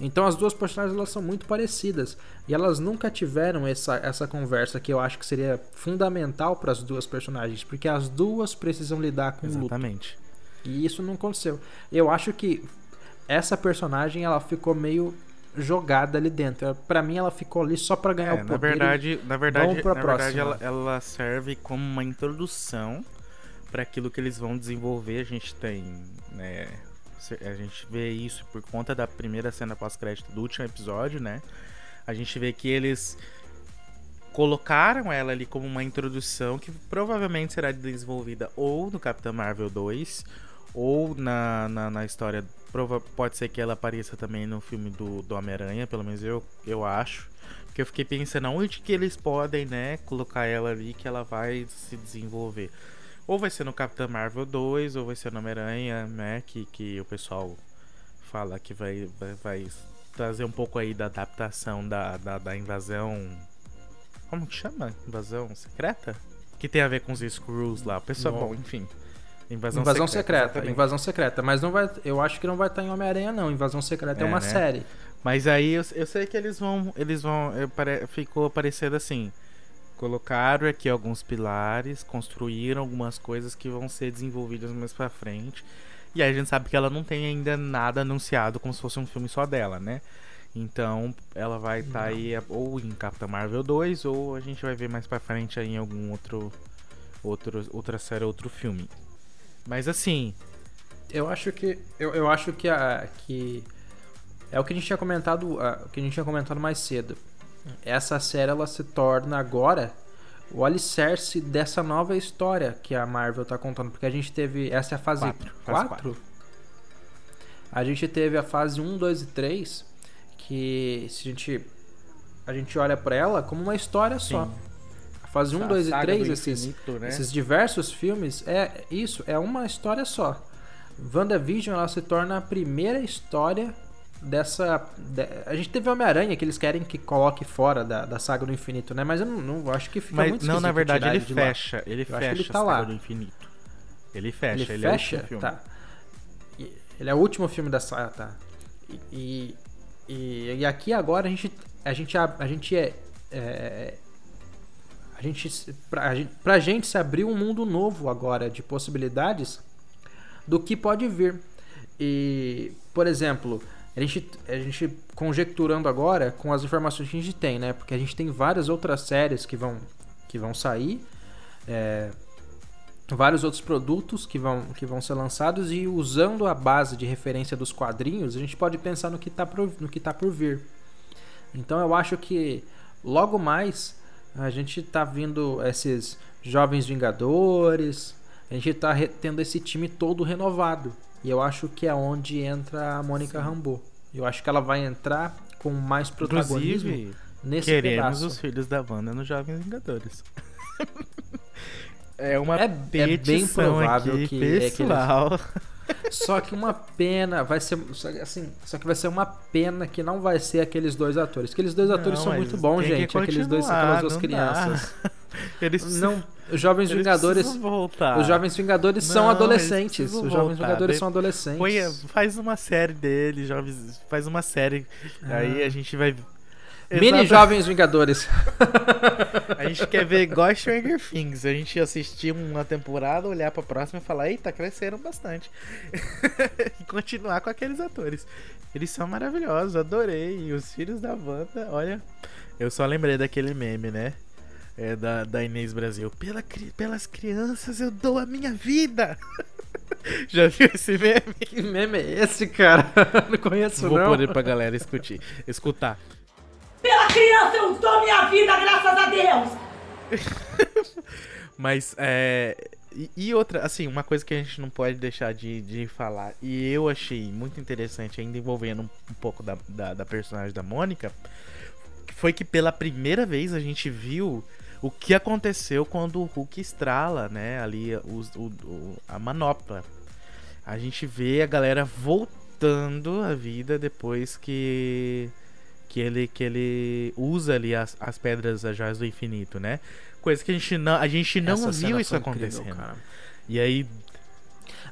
Então as duas personagens elas são muito parecidas. E elas nunca tiveram essa, essa conversa que eu acho que seria fundamental para as duas personagens. Porque as duas precisam lidar com Exatamente. luto. E isso não aconteceu. Eu acho que essa personagem ela ficou meio jogada ali dentro. Para mim, ela ficou ali só para ganhar é, o poder. Na verdade, na verdade, na verdade ela, ela, serve como uma introdução para aquilo que eles vão desenvolver. A gente tem, né, a gente vê isso por conta da primeira cena pós-crédito do último episódio, né? A gente vê que eles colocaram ela ali como uma introdução que provavelmente será desenvolvida ou no Capitão Marvel 2 ou na, na, na história. Prova, pode ser que ela apareça também no filme do, do Homem-Aranha, pelo menos eu, eu acho. Porque eu fiquei pensando onde que eles podem, né, colocar ela ali que ela vai se desenvolver. Ou vai ser no Capitão Marvel 2, ou vai ser no Homem-Aranha, né? Que, que o pessoal fala que vai, vai, vai trazer um pouco aí da adaptação da, da, da invasão. Como que chama? Invasão secreta? Que tem a ver com os Skrulls lá. Pessoal, bom, enfim. Invasão, invasão secreta, secreta invasão secreta. Mas não vai. Eu acho que não vai estar em Homem-Aranha, não. Invasão secreta é, é uma né? série. Mas aí eu, eu sei que eles vão. Eles vão. Pare, ficou parecendo assim. Colocaram aqui alguns pilares, construíram algumas coisas que vão ser desenvolvidas mais pra frente. E aí a gente sabe que ela não tem ainda nada anunciado como se fosse um filme só dela, né? Então ela vai estar tá aí ou em Capitã Marvel 2 ou a gente vai ver mais pra frente aí em algum outro, outro outra série, outro filme. Mas assim. Eu acho que. Eu, eu acho que a. que é o que a gente tinha comentado. A, o que a gente tinha comentado mais cedo essa série ela se torna agora o alicerce dessa nova história que a Marvel está contando. Porque a gente teve. Essa é a fase 4? A gente teve a fase 1, 2 e 3. Que se a gente. A gente olha para ela como uma história Sim. só. Fase 1, a 2 e 3, esses, infinito, né? esses diversos filmes, é isso, é uma história só. WandaVision ela se torna a primeira história dessa. De, a gente teve Homem-Aranha que eles querem que coloque fora da, da saga do infinito, né? Mas eu não, não acho que fica Mas, muito Não, na verdade ele fecha. Ele eu fecha ele tá a saga lá. do infinito. Ele fecha, ele, ele fecha? é o filme. Tá. Ele é o último filme da saga, tá. E, e, e, aqui agora a gente. A gente, a, a gente é, é a gente, pra, a gente, se abrir um mundo novo agora de possibilidades do que pode vir. E, por exemplo, a gente, a gente conjecturando agora com as informações que a gente tem, né? Porque a gente tem várias outras séries que vão, que vão sair, é, vários outros produtos que vão, que vão ser lançados e usando a base de referência dos quadrinhos, a gente pode pensar no que está no que tá por vir. Então eu acho que logo mais a gente está vindo esses jovens Vingadores, a gente está tendo esse time todo renovado. E eu acho que é onde entra a Mônica Rambeau. Eu acho que ela vai entrar com mais protagonismo Inclusive, nesse queremos pedaço. os filhos da Wanda nos Jovens Vingadores. [LAUGHS] é uma é, é bem provável aqui, que pessoal. É que só que uma pena, vai ser assim, só que vai ser uma pena que não vai ser aqueles dois atores. Aqueles dois atores não, são muito bons, gente. Aqueles dois, aquelas duas crianças. Dá. [LAUGHS] Eles não, os jovens eles vingadores, os jovens vingadores não, são adolescentes. Os jovens vingadores de... são adolescentes. Põe, faz uma série dele, jovens, faz uma série. Ah. Aí a gente vai Mini Jovens Vingadores. [LAUGHS] a gente quer ver igual Stranger Things. A gente assistir uma temporada, olhar pra próxima e falar: Eita, cresceram bastante. [LAUGHS] e continuar com aqueles atores. Eles são maravilhosos, adorei. E os filhos da Wanda, olha. Eu só lembrei daquele meme, né? É da, da Inês Brasil. Pela, pelas crianças eu dou a minha vida. [LAUGHS] Já viu esse meme? Que meme é esse, cara? Não conheço Vou não. Vou poder pra galera escutar. escutar. Pela criança eu dou minha vida, graças a Deus! [LAUGHS] Mas, é. E, outra, assim, uma coisa que a gente não pode deixar de, de falar, e eu achei muito interessante, ainda envolvendo um, um pouco da, da, da, personagem da Mônica, foi que pela primeira vez a gente viu o que aconteceu quando o Hulk estrala, né? Ali o, o, a manopla. A gente vê a galera voltando à vida depois que que ele, que ele usa ali as, as pedras, as joias do infinito, né? Coisa que a gente não, a gente não Essa viu isso acontecendo. Incrível, e aí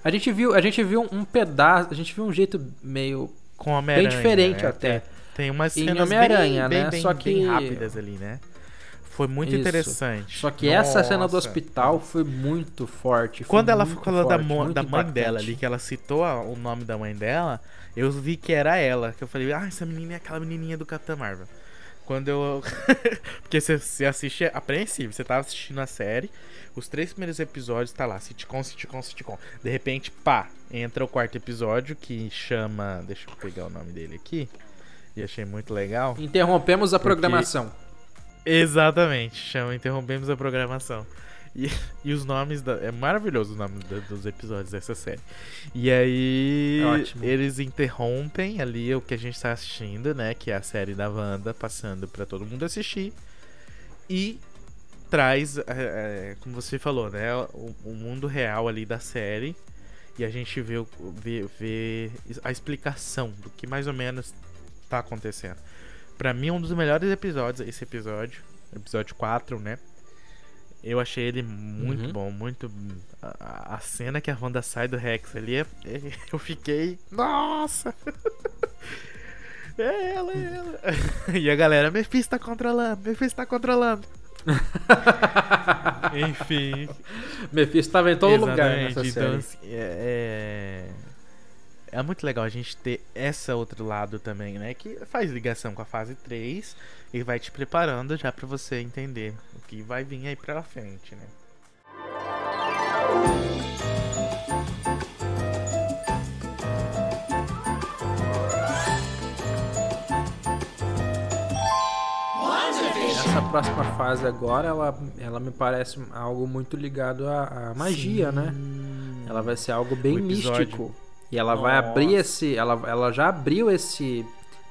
a gente viu, a gente viu um pedaço, a gente viu um jeito meio com bem diferente né? até. Tem umas cenas bem, bem, né? bem, Só que bem rápidas ali, né? Foi muito Isso. interessante. Só que Nossa. essa cena do hospital foi muito forte. Foi Quando ela falou da, da mãe impactante. dela ali, que ela citou o nome da mãe dela, eu vi que era ela. Que eu falei, ah, essa menina é aquela menininha do Capitão Marvel. Quando eu. [LAUGHS] Porque você, você assiste é apreensível. Você tava assistindo a série, os três primeiros episódios tá lá, sitcom, sitcom, sitcom. De repente, pá, entra o quarto episódio que chama. Deixa eu pegar o nome dele aqui. E achei muito legal. Interrompemos a Porque- programação. Exatamente, chama Interrompemos a Programação. E, [LAUGHS] e os nomes. Da, é maravilhoso o nome da- dos episódios dessa série. E aí. É ótimo. Eles interrompem ali o que a gente tá assistindo, né? Que é a série da Wanda, passando pra todo mundo assistir. E traz, é, é, como você falou, né? O, o mundo real ali da série. E a gente vê, vê, vê a explicação do que mais ou menos tá acontecendo. Pra mim, um dos melhores episódios, esse episódio, episódio 4, né? Eu achei ele muito Uhum. bom, muito. A, a cena que a Wanda sai do Rex ali, é- é- [LAUGHS] eu fiquei. Nossa! [LAUGHS] É ela, é ela. [LAUGHS] E a galera, Mephisto tá controlando, Mephisto tá controlando. Enfim. Mephisto tava em todo lugar Exatamente, nessa então, série. assim, é, é... é muito legal a gente ter esse outro lado também, né? Que faz ligação com a fase 3 e vai te preparando já pra você entender o que vai vir aí pra frente, né? Essa próxima fase agora, ela, ela me parece algo muito ligado à, à magia, né? Ela vai ser algo bem místico. E ela vai Nossa. abrir esse. Ela, ela já abriu esse.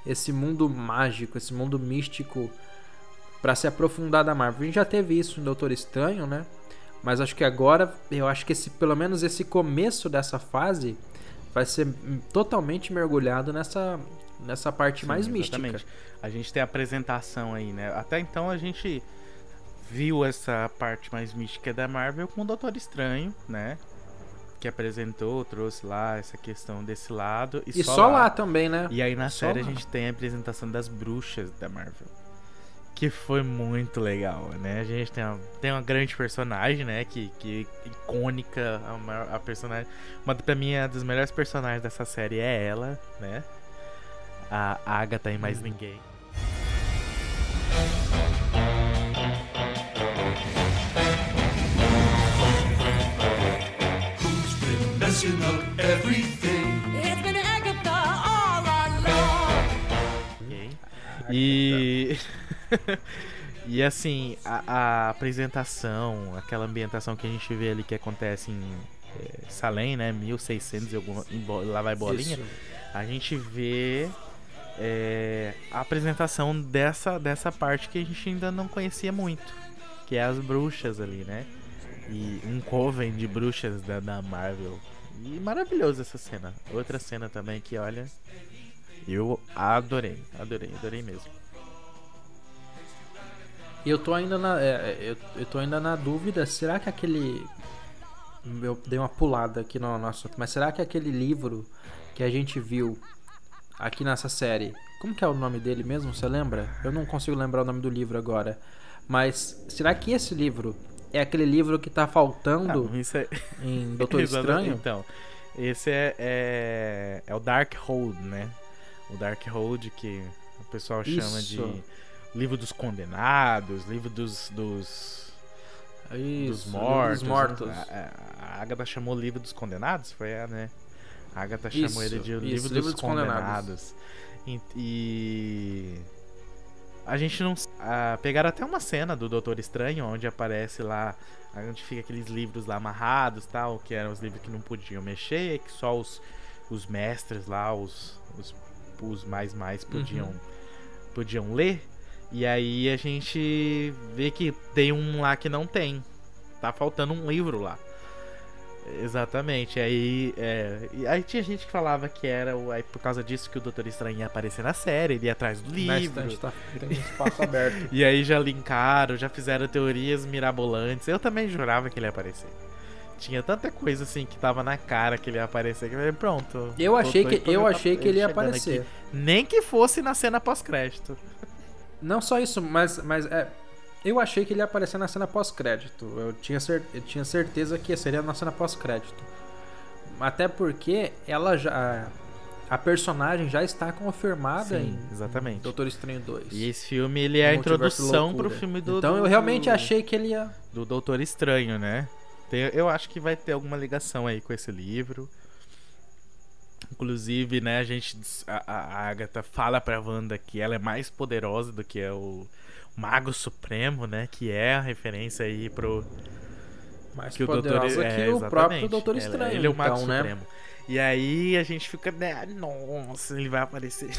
Esse mundo mágico, esse mundo místico pra se aprofundar da Marvel. A gente já teve isso no Doutor Estranho, né? Mas acho que agora, eu acho que esse, pelo menos esse começo dessa fase vai ser totalmente mergulhado nessa, nessa parte Sim, mais exatamente. mística. A gente tem a apresentação aí, né? Até então a gente viu essa parte mais mística da Marvel com o Doutor Estranho, né? Que apresentou, trouxe lá essa questão desse lado. E, E só, lá. também, né? E aí na Só série a lá. gente tem a apresentação das bruxas da Marvel. Que foi muito legal, né? A gente tem uma, tem uma grande personagem, né? Que, que icônica, a, maior- a personagem. Uma pra mim, uma das melhores personagens dessa série é ela, né? A Agatha e Hum. mais ninguém. Everything. It's been Agatha all along. E. [LAUGHS] e assim, a, a apresentação, aquela ambientação que a gente vê ali que acontece em eh, Salem, né? 1600 e alguma. lá vai bolinha. Isso. A gente vê é, a apresentação dessa, dessa parte que a gente ainda não conhecia muito. Que é as bruxas ali, né? E um coven de bruxas da, da Marvel. E maravilhoso essa cena. Outra cena também que, olha. Eu adorei, adorei, adorei mesmo. Eu tô ainda na. é, é, eu, eu tô ainda na dúvida, será que aquele. Eu dei uma pulada aqui no nosso. Mas será que aquele livro que a gente viu aqui nessa série. Como que é o nome dele mesmo? Você lembra? Eu não consigo lembrar o nome do livro agora. Mas será que esse livro é aquele livro que tá faltando Ah, isso é... em [LAUGHS] Doutor. Estranho? Então, esse é, é, é o Dark Hold, né? O Dark Hold que o pessoal chama Isso. de livro dos condenados, livro dos, dos, Isso, dos mortos. Dos mortos. né? A, a Agatha chamou livro dos condenados? Foi a, né? A Agatha chamou Isso, ele de livro, livro dos, dos condenados. condenados. E, e a gente não. ah, pegaram até uma cena do Doutor Estranho, onde aparece lá. Onde fica aqueles livros lá amarrados tal, que eram os livros que não podiam mexer, que só os, os mestres lá, os, os, os mais mais podiam, podiam ler. E aí a gente vê que tem um lá que não tem. Tá faltando um livro lá. Exatamente. Aí, é, aí tinha gente que falava que era o, aí por causa disso que o Doutor Estranho ia aparecer na série, ele ia atrás do Na livro. estante tá tem espaço aberto. [LAUGHS] E aí já linkaram, já fizeram teorias mirabolantes. Eu também jurava que ele ia aparecer. Tinha tanta coisa assim que tava na cara que ele ia aparecer que pronto. Eu tô achei doido que pra eu achei que ele ia aparecer. aqui. Nem que fosse na cena pós-crédito. Não só isso, mas, mas é, eu achei que ele ia aparecer na cena pós-crédito. Eu tinha, eu tinha certeza que seria na cena pós-crédito. Até porque ela já. a personagem já está confirmada Sim, em exatamente. Doutor Estranho 2. E esse filme, ele é a introdução pro filme do... Então do- eu realmente do- achei que ele ia. do Doutor Estranho, né? Eu acho que vai ter alguma ligação aí com esse livro. Inclusive, né, a gente. A, a a Agatha fala pra Wanda que ela é mais poderosa do que é o Mago Supremo, né? Que é a referência aí pro. Mais Que o poderosa Doutor que é, o próprio. Doutor Ela- Estranho. Ele é o Mago então, né? Supremo. E aí a gente fica, né? Nossa, ele vai aparecer.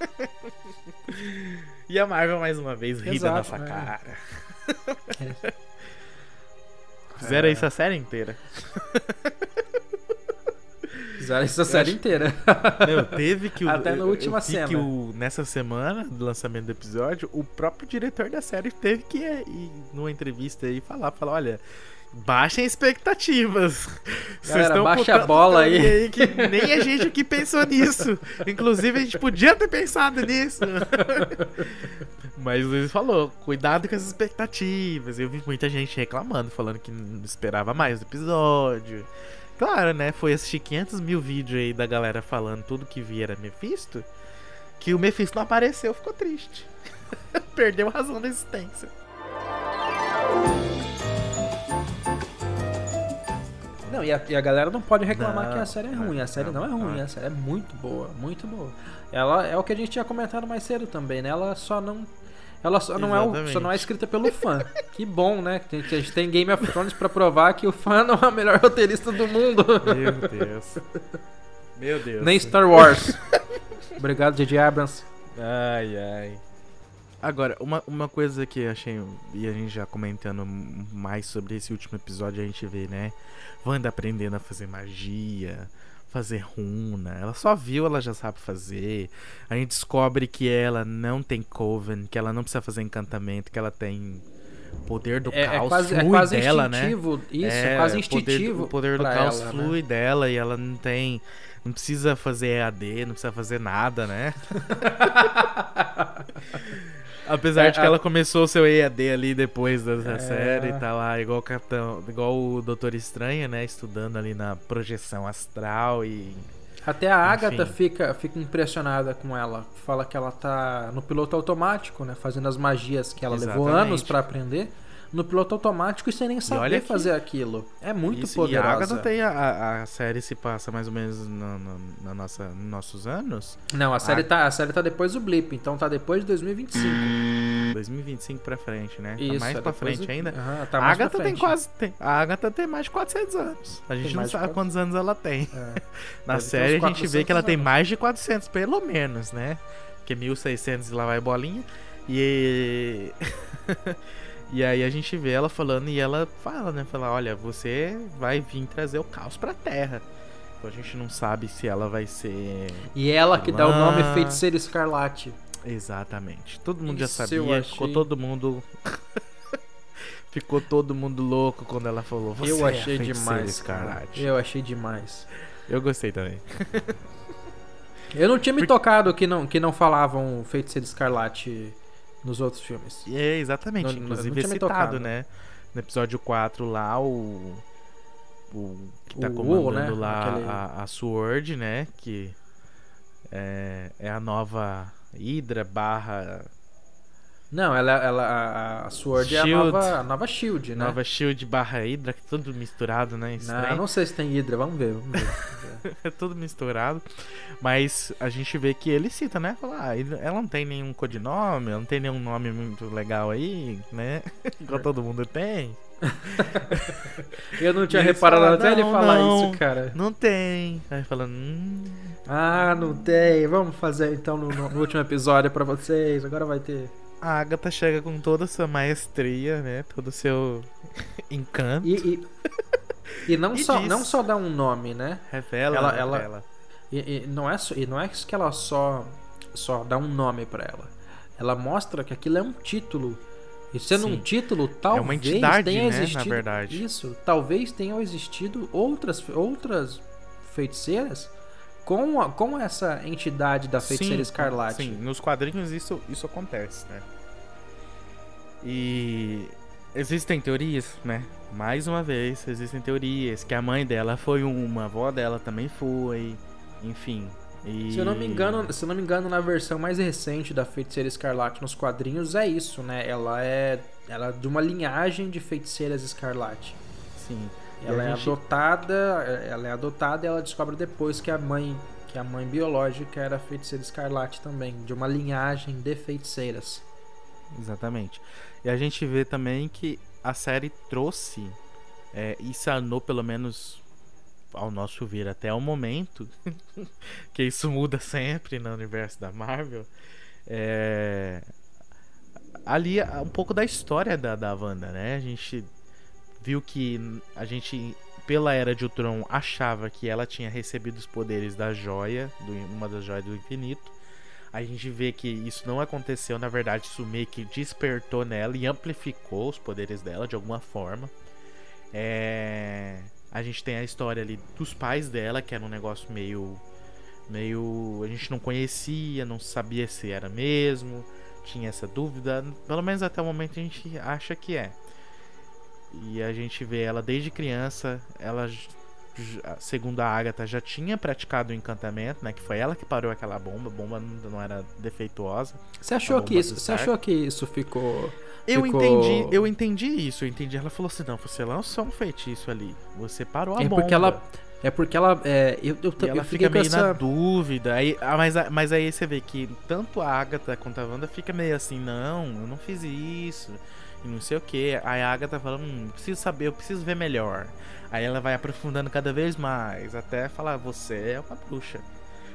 [LAUGHS] e a Marvel mais uma vez ri da nossa né? cara. Fizeram isso a série inteira. [LAUGHS] Fizeram essa série inteira. Meu, teve que o, [LAUGHS] Até na última cena. que o, nessa semana do lançamento do episódio, o próprio diretor da série teve que ir, numa entrevista aí falar, falar, olha, baixem expectativas. Vocês estão baixa a bola caminho aí." que nem a gente aqui pensou nisso. Inclusive, a gente podia ter pensado nisso. [LAUGHS] Mas ele falou, cuidado com as expectativas. Eu vi muita gente reclamando, falando que não esperava mais do episódio. Claro, né? Foi assistir 500 mil vídeos aí da galera falando tudo que via era Mephisto. Que o Mephisto não apareceu, ficou triste. [LAUGHS] Perdeu a razão da existência. Não, e a, e a galera não pode reclamar Não, que a série é ruim. A série não, não, é ruim, não é. a série é muito boa, muito boa. Ela é o que a gente tinha comentado mais cedo também, né? Ela só não. Ela só não, é, o- só não é escrita pelo fã. que bom, né? Que a gente- a gente tem Game of Thrones pra provar que o fã não é o melhor roteirista do mundo. Meu Deus. Meu Deus. Nem Star Wars. Obrigado, J.J. Abrams. Ai, ai. Agora, uma, uma coisa que eu achei, e a gente já comentando mais sobre esse último episódio, a gente vê, né? Wanda aprendendo a fazer magia, fazer runa. Ela só viu, ela já sabe fazer. A gente descobre que ela não tem coven, que ela não precisa fazer encantamento, que ela tem poder do É, é caos quase, é flui quase dela, né? instintivo. Isso, é, quase o poder instintivo. O poder do caos ela, né? flui dela e ela não tem. Não precisa fazer EAD, não precisa fazer nada, né? [LAUGHS] Apesar É, de que a- ela começou o seu EAD ali depois dessa É. série, tá lá igual o Capitão, igual o Doutor Estranho, né? Estudando ali na projeção astral e. Até a Agatha Enfim. fica, fica impressionada com ela. Fala que ela tá no piloto automático, né? Fazendo as magias que ela levou Exatamente. anos pra aprender. No piloto automático e sem nem saber que- fazer aquilo. É muito Isso, poderosa. E a Agatha tem a, a, série se passa mais ou menos no, no- na nossa, nos nossos anos. Não, a série, A- tá, a série tá depois do Blip, então tá depois de 2025. 2025 pra frente, né? Isso, tá mais é pra frente do- ainda. Aham, tá a Agatha tem quase. Tem, a Agatha tem mais de 400 anos. A gente Tem não sabe quantos anos ela tem. É. [LAUGHS] Na série a gente vê que ela 400 tem anos. mais de 400, pelo menos, né? Porque 1600 e lá vai bolinha. E. e aí a gente vê ela falando e ela fala, né? Fala: olha, você vai vir trazer o caos pra terra. Então a gente não sabe se ela vai ser. E ela que dá o nome. Feiticeira Escarlate. Exatamente. Todo mundo Isso já sabia, ficou todo mundo. [LAUGHS] ficou todo mundo louco quando ela falou. Você eu é achei feiticeira demais. Escarlate. Eu achei demais. Eu gostei também. Eu não tinha me tocado que não, que não falavam Feiticeira Escarlate nos outros filmes. É, exatamente. Não- Inclusive é citado, tocado. né? No episódio 4 lá, o. O que tá O comandando né? lá Aquele- a, a Sword, né? Que é, é a nova Hydra barra Não, ela, ela a, a Sword é a Shield. nova, a nova Shield, né? nova Shield barra Hydra, que é tudo misturado, né? não, Estranho. não sei se tem Hydra, vamos ver. Vamos ver. [LAUGHS] é tudo misturado. Mas a gente vê que ele cita, né? Fala, ah, ela não tem nenhum codinome, ela não tem nenhum nome muito legal aí, né? [LAUGHS] Igual todo mundo tem. [LAUGHS] Eu não tinha reparado falam, até ele "Não, falar não." isso, cara. Não tem. Aí falando, hum, Ah, não tem. Vamos fazer então no, no- no último episódio pra vocês. Agora vai ter. A Agatha chega com toda a sua maestria, né? Todo o seu [LAUGHS] encanto. E, e, e não, [LAUGHS] E só, diz. não só dá um nome, né? Revela, Ela- ela- ela. E, e não é só, e não é isso que ela só só dá um nome pra ela. Ela mostra que aquilo é um título. E sendo Sim. um título, talvez uma entidade, tenha né, na existido verdade. isso. Talvez tenham existido outras outras feiticeiras com, a- com essa entidade da feiticeira Sim, escarlate. Sim, nos quadrinhos isso, isso acontece, né? E existem teorias, né? Mais uma vez, existem teorias que a mãe dela foi uma, a avó dela também foi, enfim, E... Se eu não me engano, se eu não me engano, na versão mais recente da Feiticeira Escarlate nos quadrinhos é isso, né? Ela é ela é de uma linhagem de feiticeiras escarlate. Sim. Ela é gente- adotada, ela é adotada e ela descobre depois que a mãe, que a mãe biológica era feiticeira escarlate também, de uma linhagem de feiticeiras. Exatamente. E a gente vê também que a série trouxe é, e sanou, pelo menos ao nosso ver até o momento, [LAUGHS] que isso muda sempre no universo da Marvel, é, ali é um pouco da história da, da Wanda, né? A gente viu que a gente, pela Era de Ultron, achava que ela tinha recebido os poderes da joia, do, uma das joias do infinito. A gente vê que isso não aconteceu, na verdade, isso meio que despertou nela e amplificou os poderes dela de alguma forma. É... A gente tem a história ali dos pais dela, que era um negócio meio. meio. a gente não conhecia, não sabia se era mesmo, tinha essa dúvida. Pelo menos até o momento a gente acha que é. E a gente vê ela desde criança, ela segundo a Agatha, já tinha praticado o encantamento, né? Que foi ela que parou aquela bomba, a bomba não era defeituosa. Você achou que isso, você achou que isso ficou Eu Ficou- entendi, eu entendi isso, eu entendi. Ela falou assim: não, você lançou um feitiço ali, você parou a É bomba. porque ela é porque ela é eu eu, E eu ela fica meio na essa dúvida. Aí, ah, mas, mas aí você vê que tanto a Agatha quanto a Wanda fica meio assim, não, eu não fiz isso. E não sei o que. Aí a Agatha fala, hum, preciso saber, eu preciso ver melhor. Aí ela vai aprofundando cada vez mais, até falar, você é uma bruxa.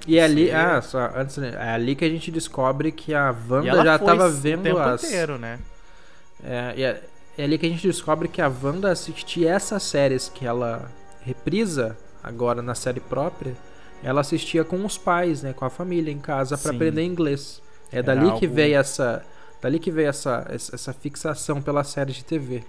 E é ali, Sim. ah, só antes, né, é ali que a gente descobre que a Wanda já foi tava o vendo tempo as inteiro, né? É, é, é ali que a gente descobre que a Wanda assistia essas séries que ela reprisa agora na série própria, ela assistia com os pais, né, com a família em casa para aprender inglês. É Era dali que algo- veio essa, dali que veio essa, essa fixação pela série de TV.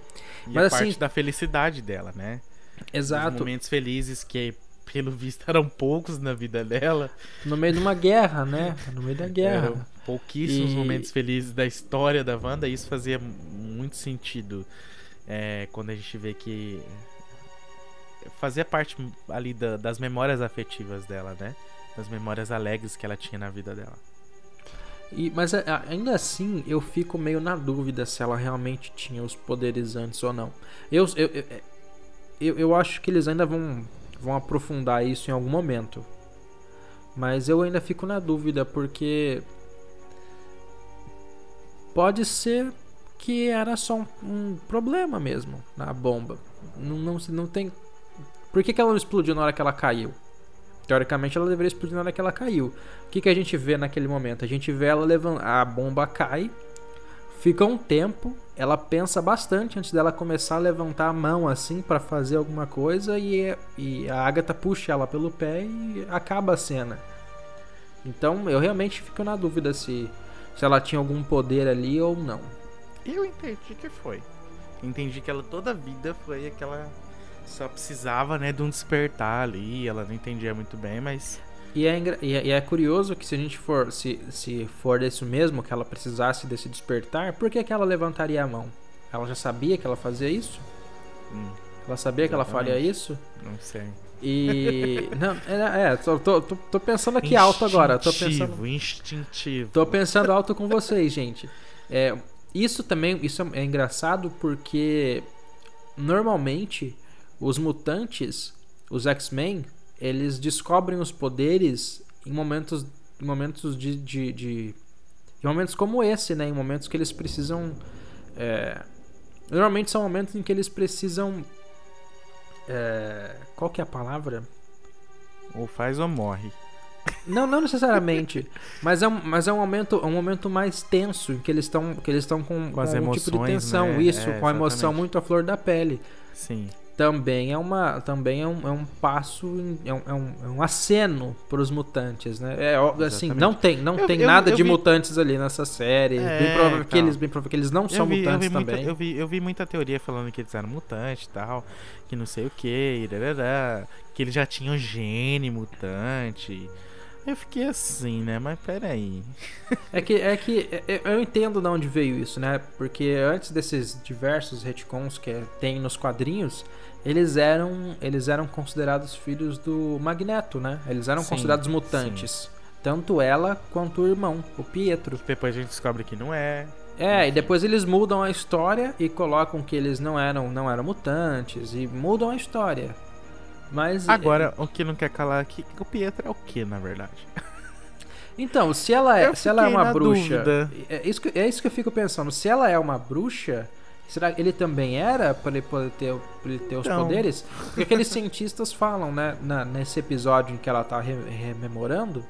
E Mas a assim- parte da felicidade dela, né? Os Exato. momentos felizes que, pelo visto, eram poucos na vida dela. No meio de uma guerra, né? No meio da guerra. Eram pouquíssimos E- momentos felizes da história da Wanda e isso fazia muito sentido é, quando a gente vê que fazia parte ali da- das memórias afetivas dela, né? Das memórias alegres que ela tinha na vida dela. E, mas a- ainda assim, eu fico meio na dúvida se ela realmente tinha os poderes antes ou não. Eu, eu, eu, eu, eu acho que eles ainda vão, vão aprofundar isso em algum momento. Mas eu ainda fico na dúvida, porque. Pode ser que era só um, um problema mesmo na bomba. Não, não, não tem. Por que, que ela não explodiu na hora que ela caiu? Teoricamente ela deveria explodir na hora que ela caiu. O que, que a gente vê naquele momento? A gente vê ela levando. A bomba cai, fica um tempo, ela pensa bastante antes dela começar a levantar a mão assim pra fazer alguma coisa e, e a Agatha puxa ela pelo pé e acaba a cena. Então eu realmente fico na dúvida se, se ela tinha algum poder ali ou não. Eu entendi que foi. Entendi que ela toda a vida foi aquela. Só precisava, né, de um despertar ali. Ela não entendia muito bem, mas. E é, e é, e é curioso que se a gente for, se, se for desse mesmo, que ela precisasse desse despertar, por que, que ela levantaria a mão? Ela já sabia que ela fazia isso? Hum, Ela sabia que ela faria Exatamente. isso? não sei. E. [LAUGHS] Não, é, é tô, tô, tô, tô pensando aqui alto agora. Tô pensando, Instintivo, instintivo. tô pensando alto com vocês, gente. É, isso também isso é engraçado porque normalmente os mutantes, os X-Men, eles descobrem os poderes em momentos, em momentos de, de, de- em momentos como esse, né? Em momentos que eles precisam. é, normalmente são momentos em que eles precisam. é, qual que é a palavra? Ou faz ou morre. Não, não necessariamente. [LAUGHS] mas é um, mas é um momento, um momento mais tenso, em que eles estão que eles estão com, Com as um tipo de emoções, tensão, né? isso, É, com a emoção muito à flor da pele. Sim. Também é uma, também é um, é um passo, é um, é um, é um aceno para os mutantes, né? É ó, assim, não tem, não Eu- tem eu- nada eu de vi- mutantes ali nessa série. É, bem provável que então. eles, bem provável que eles não são vi, mutantes vi muita, também. eu, vi, eu vi muita teoria falando que eles eram mutantes e tal, que não sei o que, que eles já tinham gene mutante. Eu fiquei assim, né? Mas peraí. [LAUGHS] É que, é que é- é- eu entendo de onde veio isso, né? Porque antes desses diversos retcons que tem nos quadrinhos, eles eram eles eram considerados filhos do Magneto, né? Eles eram Sim, considerados mutantes. Tanto ela quanto o irmão, o Pietro. Depois a gente descobre que não é. É, e depois eles mudam a história e colocam que eles não eram não eram mutantes e mudam a história. Mas Agora, o que não quer calar aqui, o Pietro é o que, na verdade? [LAUGHS] Então, se ela é, Eu se ela é uma bruxa, dúvida. é isso, que, é isso que eu fico pensando. Se ela é uma bruxa, será que ele também era para ele poder ter, pra ele ter os Então. poderes? Porque aqueles cientistas falam, né, na- nesse episódio em que ela tá re- rememorando,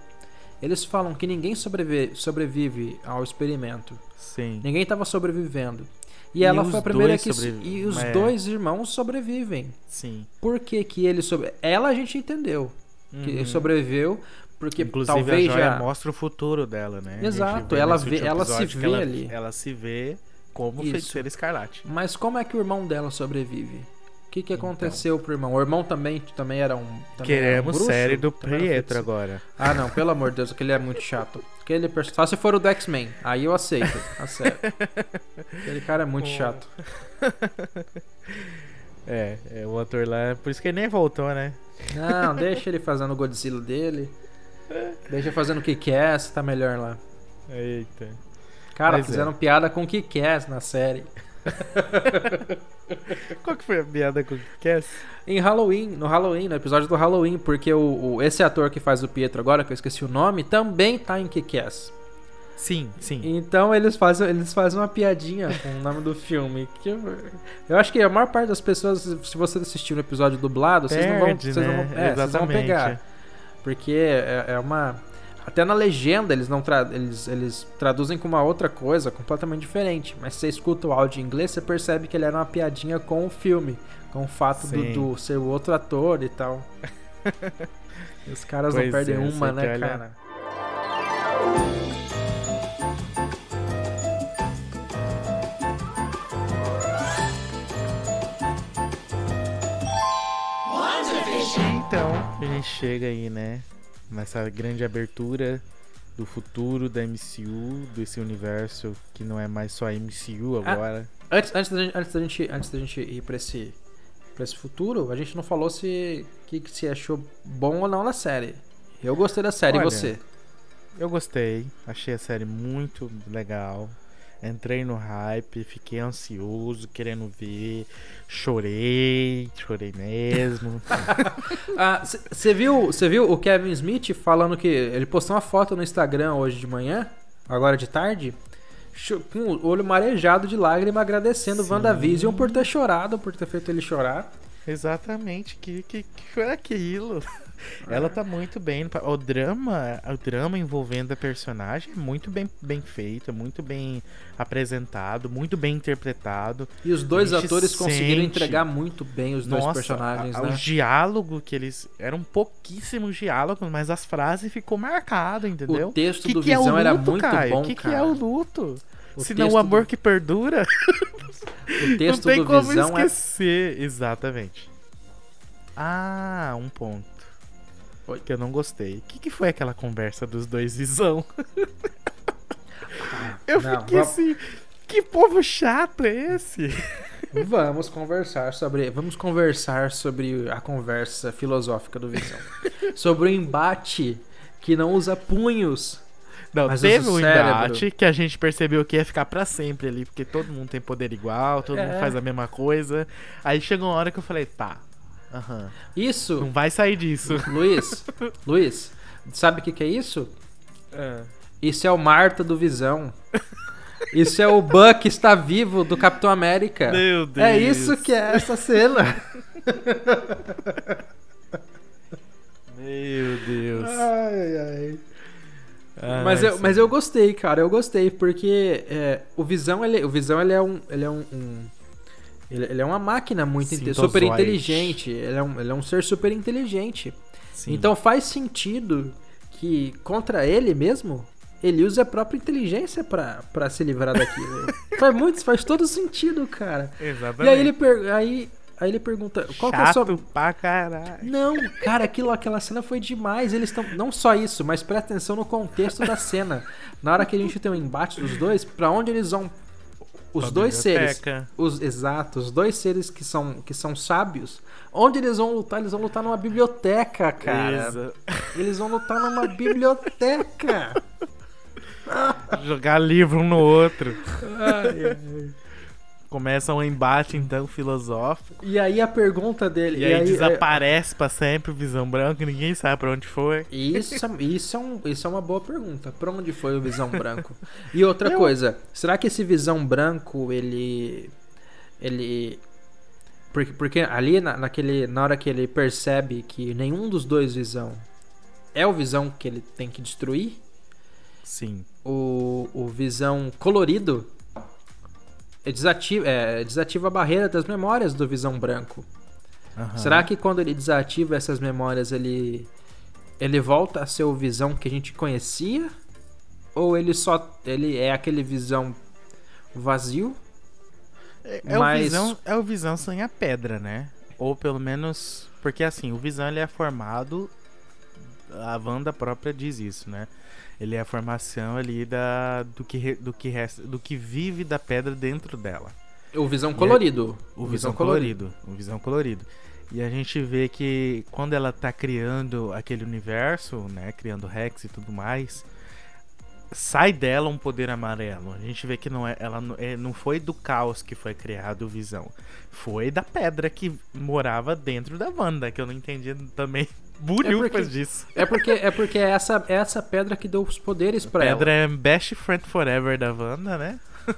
eles falam que ninguém sobrevive, sobrevive ao experimento. Sim. Ninguém tava sobrevivendo. E, E ela foi a primeira que e os É. dois irmãos sobrevivem. Sim. Por que que ele sobre ela a gente entendeu que ele sobreviveu porque Uhum. Inclusive talvez a joia já mostra o futuro dela, né? Exato, ela vê- ela se que vê ela, ali. Ela se vê como Isso. feiticeira escarlate. Mas como é que o irmão dela sobrevive? O que, que Então. aconteceu pro irmão? O irmão também, também era um. Também era um Queremos série do Pietro agora. Ah, não, pelo amor de Deus, aquele é muito chato. Aquele perso- Só se for o do X-Men, aí eu aceito. A sério. Aquele cara é muito chato. [LAUGHS] É, é, o ator lá, por isso que ele nem voltou, né? Não, deixa ele fazendo o Godzilla dele. Deixa fazendo o Kick-Ass, tá melhor lá. Eita. Cara, Mas é. fizeram piada com o Kick-Ass na série. [LAUGHS] Qual que foi a piada com o Cass? Em Halloween, no Halloween, no episódio do Halloween, porque o, o- esse ator que faz o Pietro agora, que eu esqueci o nome, também tá em Kick-Ass. Sim, sim. Então eles fazem, eles fazem uma piadinha com o nome do filme. Que eu, eu acho que a maior parte das pessoas, se você assistir no episódio dublado, vocês não vão, Perde, vocês não né? vão, é, vocês vão pegar. Porque é, é uma. Até na legenda eles não tra eles, eles traduzem com uma outra coisa completamente diferente. Mas se você escuta o áudio em inglês, você percebe que ele era uma piadinha com o filme. Com o fato do, do ser o outro ator e tal. [LAUGHS] Os caras Pois não perdem é, uma, né, cara? Então, a gente chega aí, né? Nessa grande abertura do futuro da MCU, desse universo que não é mais só MCU Ah, agora. Antes, antes, da, gente, antes, da gente, antes da gente ir pra esse, pra esse futuro, a gente não falou se que, que se achou bom ou não na série. Eu gostei da série, Olha, e você? Eu gostei, achei a série muito legal. Entrei no hype, fiquei ansioso, querendo ver. Chorei, chorei mesmo. [LAUGHS] Você viu, você viu o Kevin Smith falando que ele postou uma foto no Instagram hoje de manhã, agora de tarde, com o olho marejado de lágrima, agradecendo o Sim. WandaVision por ter chorado, por ter feito ele chorar. Exatamente, que, que, que foi aquilo? [LAUGHS] Ela tá muito bem. O drama, o drama envolvendo a personagem é muito bem, bem feito, é muito bem apresentado, muito bem interpretado. E os dois A atores conseguiram sente- entregar muito bem os dois Nossa, personagens, a- né? o diálogo que eles. Eram pouquíssimos diálogos, mas as frases ficou marcado, entendeu? O texto que do que é Visão era luto, muito Caio? bom, O que, que é o luto? O Se não o amor do- que perdura, O [LAUGHS] texto não tem do como Visão é esquecer. Exatamente. Ah, um ponto. Que eu não gostei. O que, que foi aquela conversa dos dois visão? [LAUGHS] eu não, fiquei vamos- assim. Que povo chato é esse? Vamos conversar sobre. Vamos conversar sobre a conversa filosófica do Visão. [LAUGHS] sobre o embate que não usa punhos. Não, Mas teve o um embate que a gente percebeu que ia ficar pra sempre ali, porque todo mundo tem poder igual, todo É. mundo faz a mesma coisa. Aí chegou uma hora que eu falei, tá. Aham. Isso, Não vai sair disso. Luiz, [LAUGHS] Luiz, sabe o que, que é isso? É. Isso é o Marta do Visão. Isso é o Buck está vivo do Capitão América. Meu Deus. É isso que é essa cena. Meu Deus. Ai, ai. Ai, Mas eu, sim. mas eu gostei, cara. Eu gostei, porque é, o Visão, ele, o Visão, ele é um. Ele é um. um- ele, ele é uma máquina muito inte- super inteligente. Ele é, um, ele é um ser super inteligente. Sim. Então faz sentido que contra ele mesmo, ele use a própria inteligência pra, pra se livrar daquilo. [LAUGHS] faz muito, faz todo sentido, cara. Exatamente. E aí ele, per- aí, aí ele pergunta, qual que é a Chato sua... pra caralho. Não, cara, aquilo, aquela cena foi demais. Eles estão. Não só isso, mas presta atenção no contexto da cena. Na hora que a gente tem um embate dos dois, pra onde eles vão. Os dois seres, os exatos, os dois seres que são que são sábios, onde eles vão lutar? Eles vão lutar numa biblioteca, cara. Exa- Eles vão lutar numa biblioteca. [LAUGHS] Jogar livro um no outro. Começa um embate, então, filosófico. E aí a pergunta dele, E, aí, é- desaparece pra sempre o Visão Branco, ninguém sabe pra onde foi. [LAUGHS] Isso, é- isso, é um, isso é uma boa pergunta. Pra onde foi o Visão Branco? E outra [LAUGHS] Eu- coisa, será que esse Visão Branco, ele. Ele. Porque, porque ali na, naquele, na hora que ele percebe que nenhum dos dois Visão é o Visão que ele tem que destruir, Sim. o, o Visão colorido é desativa, é, desativa a barreira das memórias do Visão Branco. Aham. Será que quando ele desativa essas memórias, ele ele volta a ser o visão que a gente conhecia? Ou ele só ele é aquele visão vazio? É, é Mas- o visão, é o Visão sem a pedra, né? Ou pelo menos. Porque assim, o Visão ele é formado. A Wanda própria diz isso, né? Ele é a formação ali da, do, que, do, que resta, do que vive da pedra dentro dela. O visão é- colorido. O visão colorido. O visão colorido. E a gente vê que quando ela tá criando aquele universo, né? Criando Rex e tudo mais. Sai dela um poder amarelo. A gente vê que não é, ela não, é, não foi do caos que foi criado o Visão. Foi da pedra que morava dentro da Wanda, que eu não entendi também. Bulhufas porque- disso. É porque é porque é essa é essa pedra que deu os poderes pra Pedra ela. é best friend forever da Wanda, né? [LAUGHS]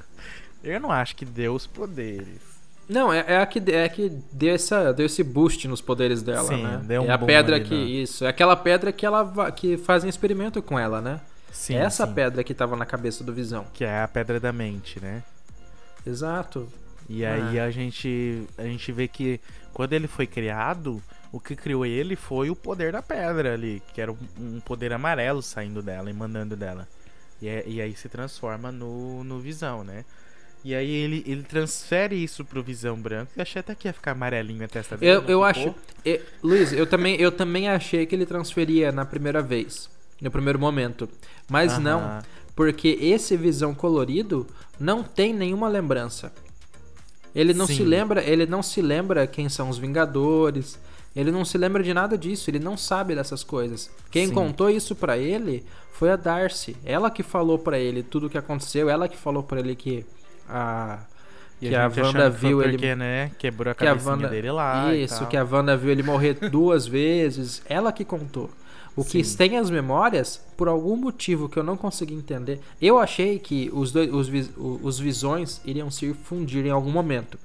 eu não acho que deu os poderes. Não, é, é a que é a que deu essa deu esse boost nos poderes dela, Sim, né? deu um é a pedra que isso, é aquela pedra que ela que fazem experimento com ela, né? Sim, é essa sim. pedra que tava na cabeça do Visão. Que é a pedra da mente, né? Exato. E Ah. aí a gente a gente vê que quando ele foi criado, o que criou ele foi o poder da pedra ali, que era um, poder amarelo saindo dela, emanando dela. E, é- e aí se transforma no, no Visão, né? E aí ele, ele transfere isso pro Visão Branco. Eu achei até que ia ficar amarelinho a testa dele. Eu, eu acho. e- Luiz, eu também, eu também achei que ele transferia na primeira vez. No primeiro momento. Mas Aham. não. Porque esse visão colorido não tem nenhuma lembrança. Ele não se Sim. lembra, ele não se lembra quem são os Vingadores. Ele não se lembra de nada disso, ele não sabe dessas coisas. Quem Sim. contou isso pra ele foi a Darcy. Ela que falou pra ele tudo o que aconteceu, ela que falou pra ele que a que a gente Wanda viu ele porque, né, quebrou a que a cabecinha Wanda dele lá isso que a Wanda viu ele morrer [LAUGHS] duas vezes ela que contou o que tem as memórias por algum motivo que eu não consegui entender eu achei que os dois os, os visões iriam se fundir em algum momento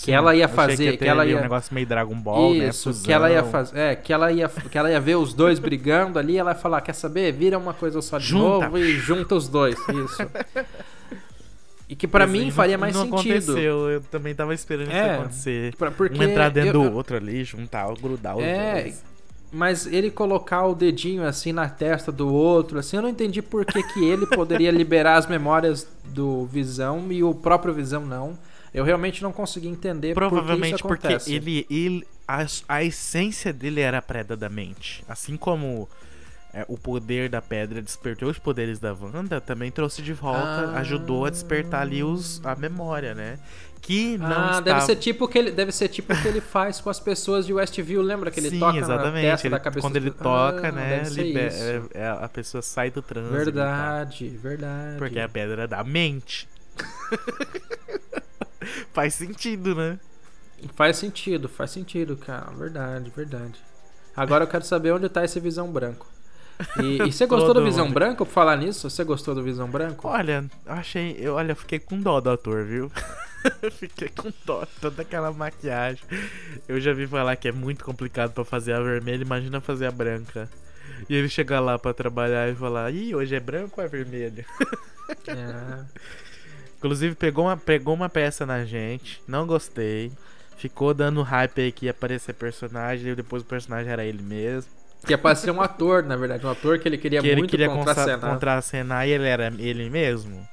que Sim, ela ia fazer que, ter ela ia um negócio meio Dragon Ball, né? isso que ela ia fazer é que ela ia que ela ia ver os dois [LAUGHS] brigando ali ela ia falar quer saber vira uma coisa só de Junta. novo e junta os dois isso [LAUGHS] e que pra Mas mim faria mais não sentido aconteceu, eu também tava esperando É, isso acontecer. Pra- um entrar dentro eu- do outro ali, juntar, grudar os É, dois. mas ele colocar o dedinho assim na testa do outro, assim, eu não entendi por que, que ele poderia [LAUGHS] liberar as memórias do Visão e o próprio Visão não. Eu realmente não consegui entender Provavelmente por que porque isso acontece. ele, ele a, a essência dele era a preda da mente. Assim como é, o poder da pedra despertou os poderes da Wanda, também trouxe de volta, Ah. ajudou a despertar ali os, a memória, né? Que não Ah, estava... deve ser tipo o que ele deve ser tipo que ele faz com as pessoas de Westview, lembra que ele Sim, toca exatamente. na testa Ele- da cabeça quando do- ele toca, Ah, né, isso. é- é- a pessoa sai do tal. Verdade, verdade. Porque é a pedra da mente. [LAUGHS] [LAUGHS] Faz sentido, né? Faz sentido, faz sentido, cara. Verdade, verdade. Agora eu quero saber onde tá esse Visão Branco. E, e você [LAUGHS] gostou do Visão mundo. Branco? Por falar nisso, você gostou do Visão Branco? Olha, eu achei. Eu, olha, eu fiquei com dó do ator, viu? [LAUGHS] fiquei com dó, toda aquela maquiagem. Eu já vi falar que é muito complicado pra fazer a vermelha, imagina fazer a branca. E ele chegar lá pra trabalhar e falar: Ih, hoje é branco ou é vermelho? É. Inclusive, pegou uma, pegou uma peça na gente, não gostei. Ficou dando hype aí que ia aparecer personagem, e depois o personagem era ele mesmo. Que pra ser um ator, na verdade. Um ator que ele queria que ele muito queria contracenar. contra- contracenar e ele era ele mesmo.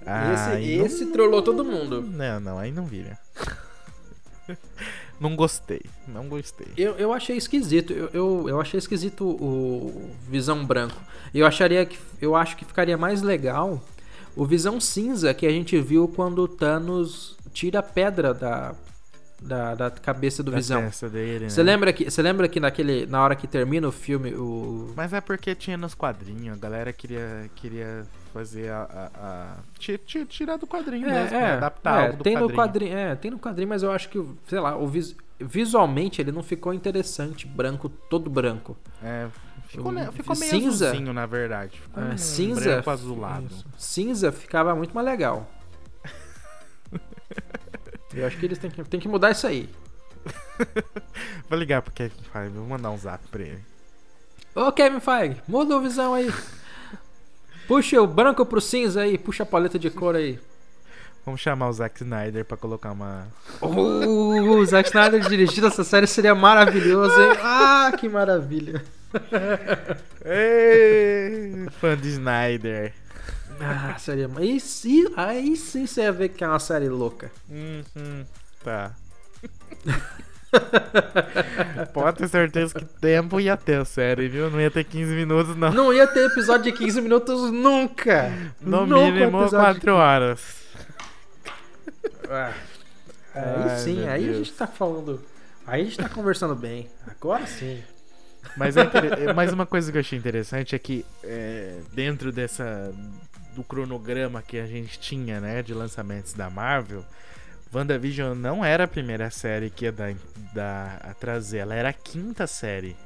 Esse, Aí não- esse trollou todo mundo. Não, não, aí não vira. não gostei, não gostei. Eu, eu achei esquisito. Eu, eu, eu achei esquisito o Visão Branco. Eu acharia que. Eu acho que ficaria mais legal o Visão Cinza que a gente viu quando o Thanos tira a pedra da, da, da cabeça do Da Visão. dele, Você né? lembra que, você lembra que naquele, na hora que termina o filme, o, Mas é porque tinha nos quadrinhos, a galera queria, queria fazer a. a- a- ti- ti- tirar do quadrinho mesmo, né? adaptar é, algo do tem quadrinho. no quadrinho, é, tem no quadrinho, mas eu acho que, sei lá, o vis- visualmente ele não ficou interessante, branco, todo branco. É, ficou, ficou meio cinza. azulzinho, na verdade. Ficou É, um cinza, branco azulado. isso. Cinza ficava muito mais legal. [LAUGHS] eu acho que eles têm que, têm que mudar isso aí. [LAUGHS] Vou ligar pro Kevin Feige, vou mandar um zap pra ele. Ô Kevin Feige, muda o visão aí. Puxa o branco pro cinza aí, puxa a paleta de cor aí. Vamos chamar o Zack Snyder pra colocar uma. Uh, o Zack Snyder dirigindo essa série seria maravilhoso, hein? [LAUGHS] Ah, que maravilha. [LAUGHS] Ei, fã de Snyder. Ah, seria. Aí, sim- aí sim você ia ver que é uma série louca. Uhum, tá. [LAUGHS] Pode ter certeza que tempo ia ter a série, viu? Não ia ter 15 minutos, não. Não ia ter episódio de 15 minutos nunca. No Nunca mínimo episódio de 4 horas. Ah, Aí Ai, sim, aí a Deus. gente tá falando. Aí a gente tá conversando bem. Agora sim. Mas, é inter- mas uma coisa que eu achei interessante é que é, dentro dessa do cronograma que a gente tinha, né, de lançamentos da Marvel, WandaVision não era a primeira série que ia dar, dar a trazer, ela era a quinta série.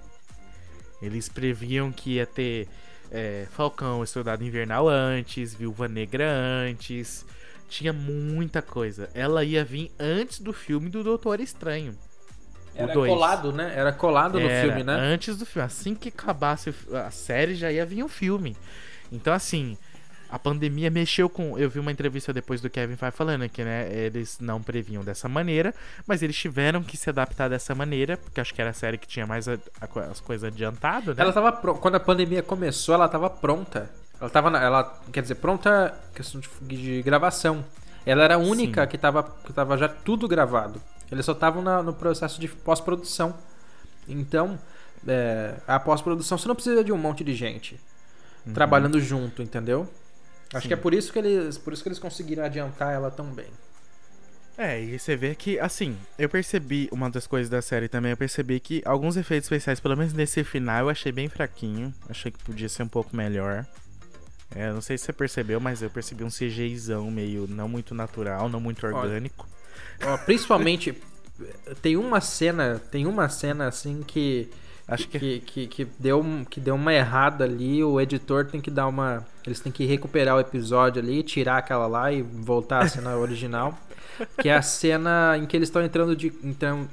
Eles previam que ia ter é, Falcão e Soldado Invernal antes, Viúva Negra antes, tinha muita coisa. Ela ia vir antes do filme do Doutor Estranho. Era dois. colado, né? Era colado no Era, filme, né? Antes do filme. Assim que acabasse a série, já ia vir o filme. Então, assim, a pandemia mexeu com. Eu vi uma entrevista depois do Kevin Feige falando que, né, eles não previam dessa maneira, mas eles tiveram que se adaptar dessa maneira, porque acho que era a série que tinha mais a- a as coisas adiantadas, né? Ela tava pro- Quando a pandemia começou, ela tava pronta. Ela tava. na- Ela, quer dizer, pronta questão de, de gravação. Ela era a única Sim. que tava, que tava já tudo gravado. Eles só estavam no processo de pós-produção. Então, é, a pós-produção você não precisa de um monte de gente trabalhando junto, entendeu? Acho Sim. que é por isso que eles, por isso que eles conseguiram adiantar ela tão bem. É, e você vê que, assim, eu percebi, uma das coisas da série também, eu percebi que alguns efeitos especiais, pelo menos nesse final, eu achei bem fraquinho. Achei que podia ser um pouco melhor. É, não sei se você percebeu, mas eu percebi um CGIzão meio não muito natural, não muito Olha. Ó, principalmente tem uma cena, tem uma cena assim que Acho que- que, que, que deu que deu uma errada ali, o editor tem que dar uma, eles têm que recuperar o episódio ali, tirar aquela lá e voltar à cena original, que é a cena em que eles estão entrando de então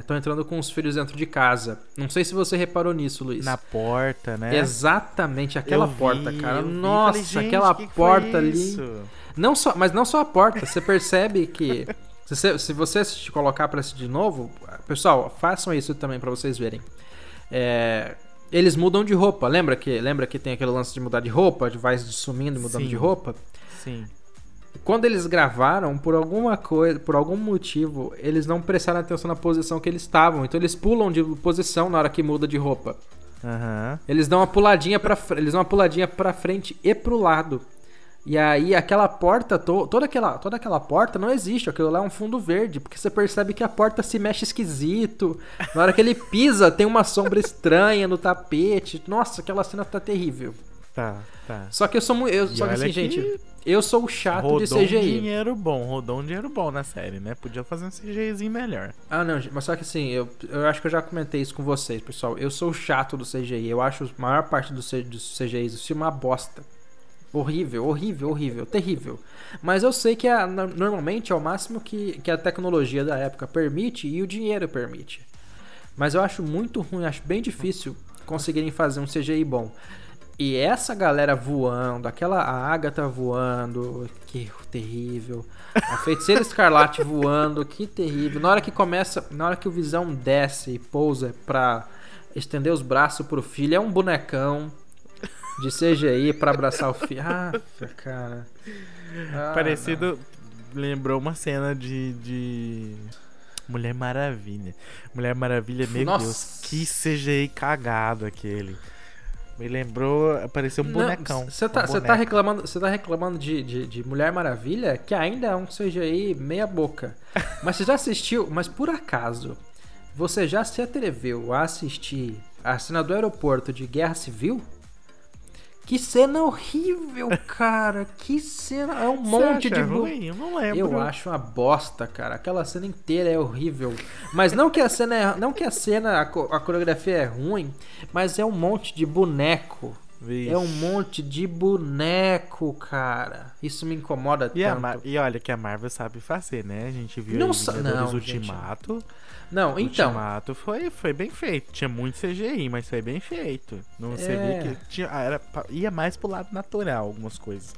estão entrando com os filhos dentro de casa. Não sei se você reparou nisso, Luiz. Na porta, né? Exatamente aquela Eu vi, porta, cara. vi, Nossa, falei, "Gente, aquela que que porta ali. isso?" Não só, mas não só a porta, você percebe que [LAUGHS] se você, se você assistir- colocar pra assistir de novo, pessoal, façam isso também pra vocês verem. É, eles mudam de roupa, lembra que lembra que tem aquele lance de mudar de roupa, de vai sumindo e mudando Sim. de roupa? Sim. Quando eles gravaram, por alguma coisa, por algum motivo, eles não prestaram atenção na posição que eles estavam, então eles pulam de posição na hora que muda de roupa. Aham. Eles dão uma puladinha para eles dão uma puladinha para frente e pro lado. E aí aquela porta, to- toda aquela, toda aquela porta não existe, aquilo lá é um fundo verde, porque você percebe que a porta se mexe esquisito. Na hora que ele pisa, tem uma sombra estranha no tapete. Nossa, aquela cena tá terrível. Tá, tá. Só que eu sou muito, eu, só que assim, que gente, eu sou o chato rodou de um CGI. dinheiro bom, rodou um dinheiro bom na série, né? Podia fazer um CGIzinho melhor. Ah, não, mas só que assim, eu, eu acho que eu já comentei isso com vocês, pessoal. Eu sou o chato do CGI. Eu acho a maior parte do C- dos CGIs do filme uma bosta. Horrível, horrível, horrível, terrível. Mas eu sei que é, no- normalmente é o máximo que, que a tecnologia da época permite e o dinheiro permite. Mas eu acho muito ruim, acho bem difícil conseguirem fazer um CGI bom. E essa galera voando, aquela a Agatha voando, que terrível. A feiticeira escarlate [LAUGHS] voando, que terrível. Na hora que começa, na hora que o Visão desce e pousa pra estender os braços pro filho, é um bonecão de CGI pra abraçar o filho. [LAUGHS] Ah, cara. Ah, Parecido. Lembrou uma cena de. de... Mulher Maravilha. Mulher Maravilha, meu Nossa. Deus, que CGI cagado aquele. Me lembrou, pareceu um bonecão. Você tá, um tá reclamando, tá reclamando de, de, de Mulher Maravilha, que ainda é um CGI meia boca. [LAUGHS] Mas você já assistiu, mas por acaso, você já se atreveu a assistir a cena do aeroporto de Guerra Civil? Que cena horrível, cara. Que cena. É um Você monte de. ruim? Eu não lembro. Eu acho uma bosta, cara. Aquela cena inteira é horrível. Mas não que a cena é, não que a cena, a, a coreografia é ruim, mas é um monte de boneco. Vixe. É um monte de boneco, cara. Isso me incomoda E, tanto. E olha que a Marvel sabe fazer, né? A gente viu Não aí sa- Vingadores não, gente. Não, então. Ultimato foi, foi bem feito. Tinha muito CGI, mas foi bem feito. Não você É. via que tinha, ah, era, ia mais pro lado natural algumas coisas.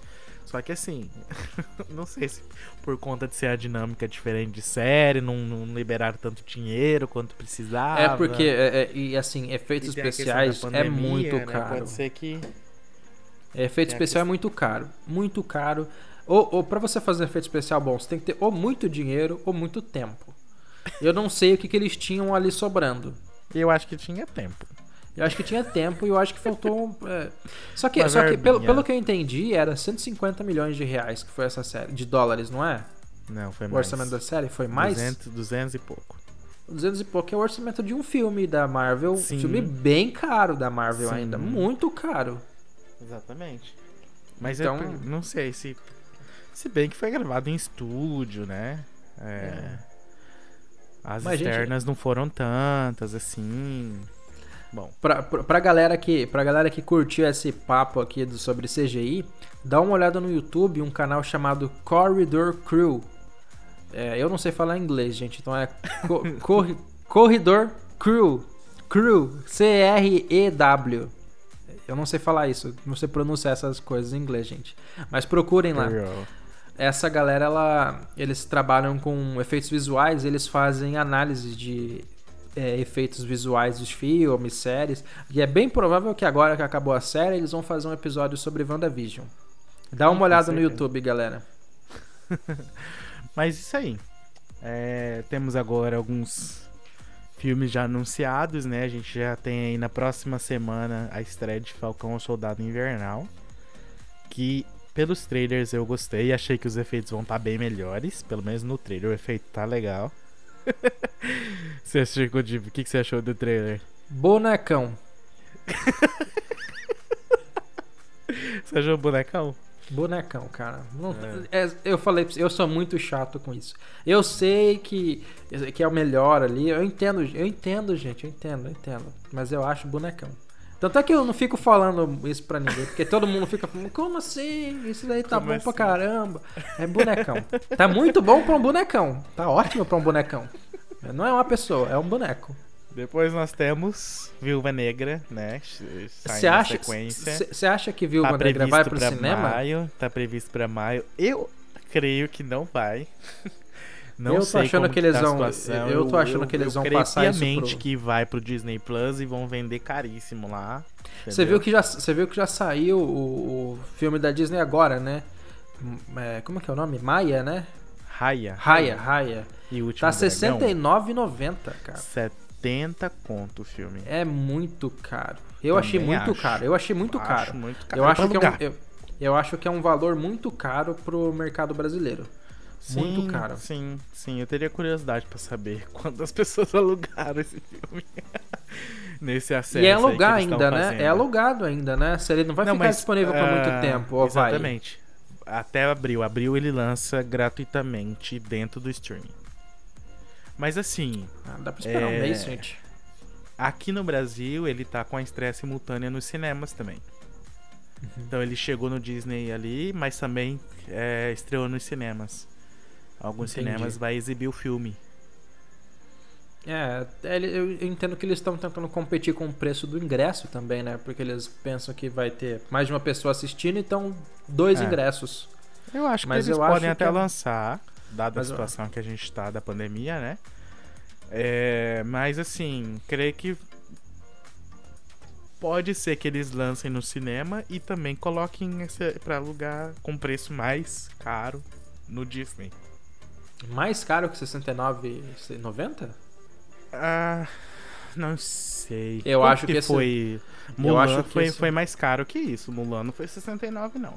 Só que assim, [LAUGHS] não sei se por conta de ser a dinâmica diferente de série, não, não liberaram tanto dinheiro quanto precisava. É porque, é, é, e assim, efeitos E especiais é pandemia, muito né? caro. Pode ser que. Efeito Tem a especial é questão- muito caro. Muito caro. Ou, ou para você fazer efeito especial bom, você tem que ter ou muito dinheiro ou muito tempo. Eu não sei o que, que eles tinham ali sobrando. Eu acho que tinha tempo. Eu acho que tinha tempo e eu acho que faltou. é, Só que, Uma só que pelo, pelo que eu entendi, era 150 milhões de reais que foi essa série. De dólares, não é? Não, foi O mais. orçamento da série foi mais? 200, 200 e pouco. 200 e pouco é o orçamento de um filme da Marvel. Sim. Filme bem caro da Marvel Sim. ainda. Muito caro. Exatamente. Mas Então- eu não sei se. Se bem que foi gravado em estúdio, né? É. As Mas, gente- externas não foram tantas assim. Bom, Pra, pra, pra, galera que, pra galera que curtiu esse papo aqui do, sobre CGI, dá uma olhada no YouTube, um canal chamado Corridor Crew. É, eu não sei falar inglês, gente, então é co- [LAUGHS] corri- Corridor Crew. Crew. C-R-E-W. Eu não sei falar isso, não sei pronunciar essas coisas em inglês, gente. Mas procurem lá. Girl. Essa galera, ela, eles trabalham com efeitos visuais, eles fazem análise de é, efeitos visuais dos filmes, séries. E é bem provável que agora que acabou a série, eles vão fazer um episódio sobre WandaVision. Dá uma olhada no. YouTube, galera. [LAUGHS] Mas isso aí. É, temos agora alguns filmes já anunciados, né? A gente já tem aí na próxima semana a estreia de Falcão o Soldado Invernal. Que pelos trailers eu gostei, achei que os efeitos vão estar bem melhores. Pelo menos no trailer o efeito tá legal. [LAUGHS] você achou, Divo? O que, que você achou do trailer? Bonecão. [LAUGHS] Você achou bonecão? Bonecão, cara. Não- é, eu falei pra você, eu sou muito chato com isso. Eu sei que, que é o melhor ali. Eu entendo, eu entendo, gente. Eu entendo, eu entendo. Mas eu acho bonecão. Tanto é que eu não fico falando isso pra ninguém, porque todo mundo fica falando, como assim? Isso daí tá Como bom pra assim?" caramba. É bonecão. Tá muito bom pra um bonecão. Tá ótimo pra um bonecão. Não é uma pessoa, é um boneco. Depois nós temos Viúva Negra, né? Você acha, sequência. você acha que Viúva tá Negra vai pro pra cinema? maio, tá previsto pra maio. Eu creio que não vai. Não Eu tô sei achando como que eles tá vão- situação. eu tô achando que eles eu vão passar isso pro- que vai pro Disney Plus e vão vender caríssimo lá. Você viu que já, você viu que já saiu o, o filme da Disney agora, né? É, como que é o nome? Maia, né? Raya. Raya, Raya. E o último Tá Dragão, R$69,90, cara. 70 conto o filme. É muito caro. Eu achei Também muito acho. caro. Eu achei muito Acho caro. muito caro Eu pra acho que é um, eu, eu acho que é um valor muito caro pro mercado brasileiro. Muito Sim, caro. Sim, sim. Eu teria curiosidade pra saber [LAUGHS] quantas pessoas [LAUGHS] alugaram esse filme. [LAUGHS] Nesse acesso. e é alugar ainda, né? fazendo. É alugado ainda, né? Se ele não vai Não, ficar mas, disponível por ah, muito tempo, ou vai? Exatamente. Até abril. Abril ele lança gratuitamente dentro do streaming. Mas assim, Ah, dá pra esperar um É. mês, gente. aqui no Brasil ele tá com a estreia simultânea nos cinemas também. Uhum. Então ele chegou no Disney ali, mas também é, estreou nos cinemas. Alguns Entendi. cinemas vai exibir o filme. É, ele- eu entendo que eles estão tentando competir com o preço do ingresso também, né? Porque eles pensam que vai ter mais de uma pessoa assistindo, então dois É. ingressos. Eu acho Mas que eles eu podem acho até que é- lançar, dada a Mas eu- situação que a gente tá da pandemia, né? É, mas assim, creio que pode ser que eles lancem no cinema e também coloquem esse para alugar com preço mais caro no Disney. Mais caro que R$69,90? Ah, Não sei. Eu Quanto acho que esse- foi. Eu Mulan acho que foi, esse- foi mais caro que isso. Mulan não foi 69, não.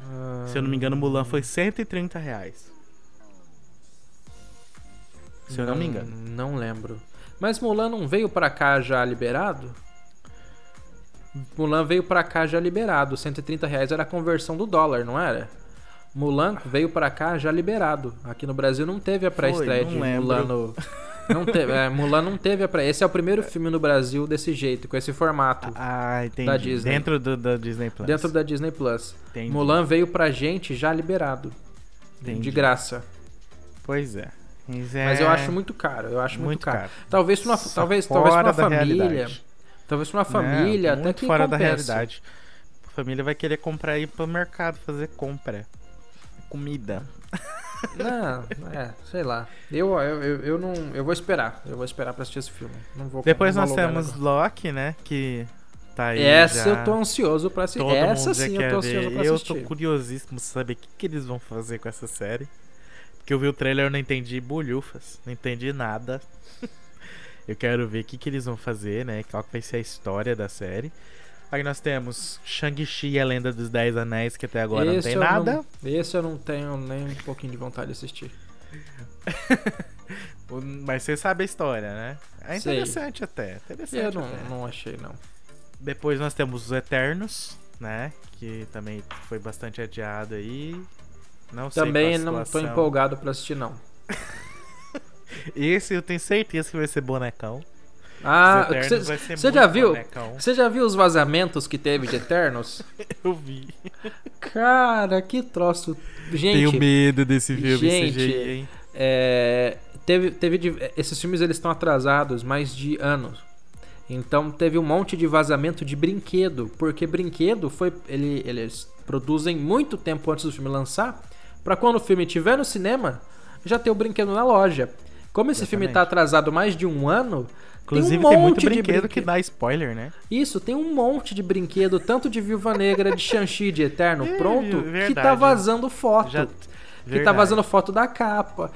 Ah, Se eu não me engano, Mulan foi 130 reais. Se eu não me engano. Não lembro. Mas Mulan não veio pra cá já liberado? Mulan veio pra cá já liberado. 130 reais era a conversão do dólar, não era? Mulan veio pra cá já liberado. Aqui no Brasil não teve a pré-estreia de lembro. Mulan no. [LAUGHS] Não teve, é, Mulan não teve a pré. Esse é o primeiro filme no Brasil desse jeito, com esse formato, Ah, entendi. Da Disney. Dentro do, da Disney Plus. dentro da Disney Plus. Entendi. Mulan veio pra gente já liberado, Entendi. de graça. Pois é. Mas, Mas é eu acho muito caro, eu acho muito, muito caro. caro. Talvez pra uma, Só talvez, talvez pra uma da família, realidade. talvez pra uma família, até muito que fora da compense. realidade. A família vai querer comprar aí pro mercado, fazer compra. Comida. Não, é, sei lá. Eu, eu, eu, eu não, eu vou esperar, eu vou esperar pra assistir esse filme. Não vou Depois não nós temos agora. Loki, né? Que tá aí. Essa já- eu tô ansioso pra assistir. Todo Essa mundo já sim eu tô ansioso ver. pra Eu assistir. tô curiosíssimo pra saber o que, que eles vão fazer com essa série. Porque eu vi o trailer e não entendi bolhufas. Não entendi nada. [LAUGHS] eu quero ver o que, que eles vão fazer, né? Qual que vai ser a história da série. Aí nós temos Shang-Chi e a Lenda dos Dez Anéis, que até agora esse não tem nada. Não, esse eu não tenho nem um pouquinho de vontade de assistir. [LAUGHS] Mas você sabe a história, né? É Sei. interessante até. Interessante Eu não, até. não achei, não. Depois nós temos os Eternos, né? Que também foi bastante adiado aí. Não sei Também a não tô empolgado pra assistir, não. [LAUGHS] Esse eu tenho certeza que vai ser bonecão. Ah, você já viu? Você já viu os vazamentos que teve de Eternos? [LAUGHS] Eu vi. Cara, que troço. Gente, Tenho medo desse filme gente, CGI, hein? É, teve, teve de- esses filmes eles estão atrasados mais de anos. Então teve um monte de vazamento de brinquedo, porque brinquedo foi ele, eles produzem muito tempo antes do filme lançar, pra quando o filme estiver no cinema já ter o brinquedo na loja. Como esse filme tá Exatamente. atrasado mais de um ano, Inclusive tem um tem, monte muito de brinquedo que brinquedo. dá spoiler, né? Isso, tem um monte de brinquedo, tanto de Viúva Negra, de Shang-Chi, de Eterno, É, pronto, que verdade. tá vazando foto. Já- que tá vazando foto da capa.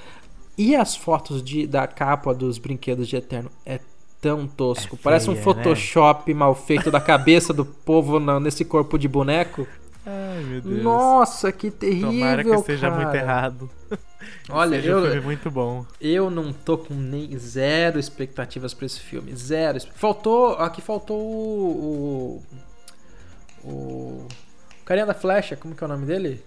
E as fotos de, da capa dos brinquedos de Eterno é tão tosco. É Parece um feia, Photoshop mal feito da cabeça do povo nesse corpo de boneco. Ai, meu Deus. Nossa, que terrível, Tomara que esteja cara. muito errado. [LAUGHS] Olha, Seja um eu, filme muito bom. eu não tô com nem zero expectativas pra esse filme. Zero. Faltou. Aqui faltou o. O. O carinha da flecha, como que é o nome dele?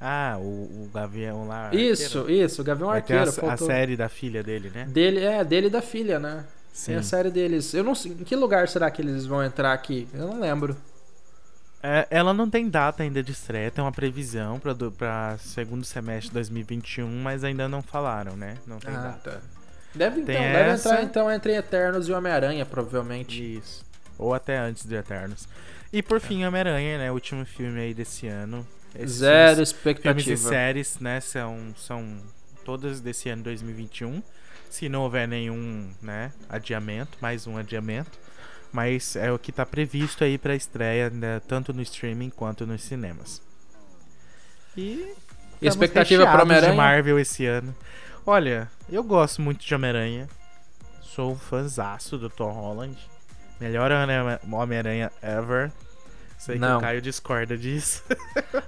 Ah, o, o Gavião lá. Isso, arqueiro. isso, o Gavião Vai ter a, Arqueiro. a faltou. série da filha dele, né? Dele, é, dele e da filha, né? Sim. Tem a série deles. Eu não sei. Em que lugar será que eles vão entrar aqui? Eu não lembro. É, ela não tem data ainda de estreia, tem uma previsão pra segundo semestre de 2021, mas ainda não falaram, né? Não tem data. tá. Deve então, deve entrar então entre Eternos e Homem-Aranha, provavelmente. Isso. Ou até antes de Eternos. E por fim, Homem-Aranha, né? O último filme aí desse ano. Esses Zero expectativa. Filmes e séries, né? São, são todas desse ano 2021. Se não houver nenhum, né, adiamento, mais um adiamento. Mas é o que tá previsto aí pra estreia, né, tanto no streaming quanto nos cinemas. E E expectativa para Homem-Aranha? Marvel esse ano. Olha, eu gosto muito de Homem-Aranha. Sou um fãzaço do Tom Holland. Melhor Homem- Homem-Aranha ever. Sei Não. que o Caio discorda disso.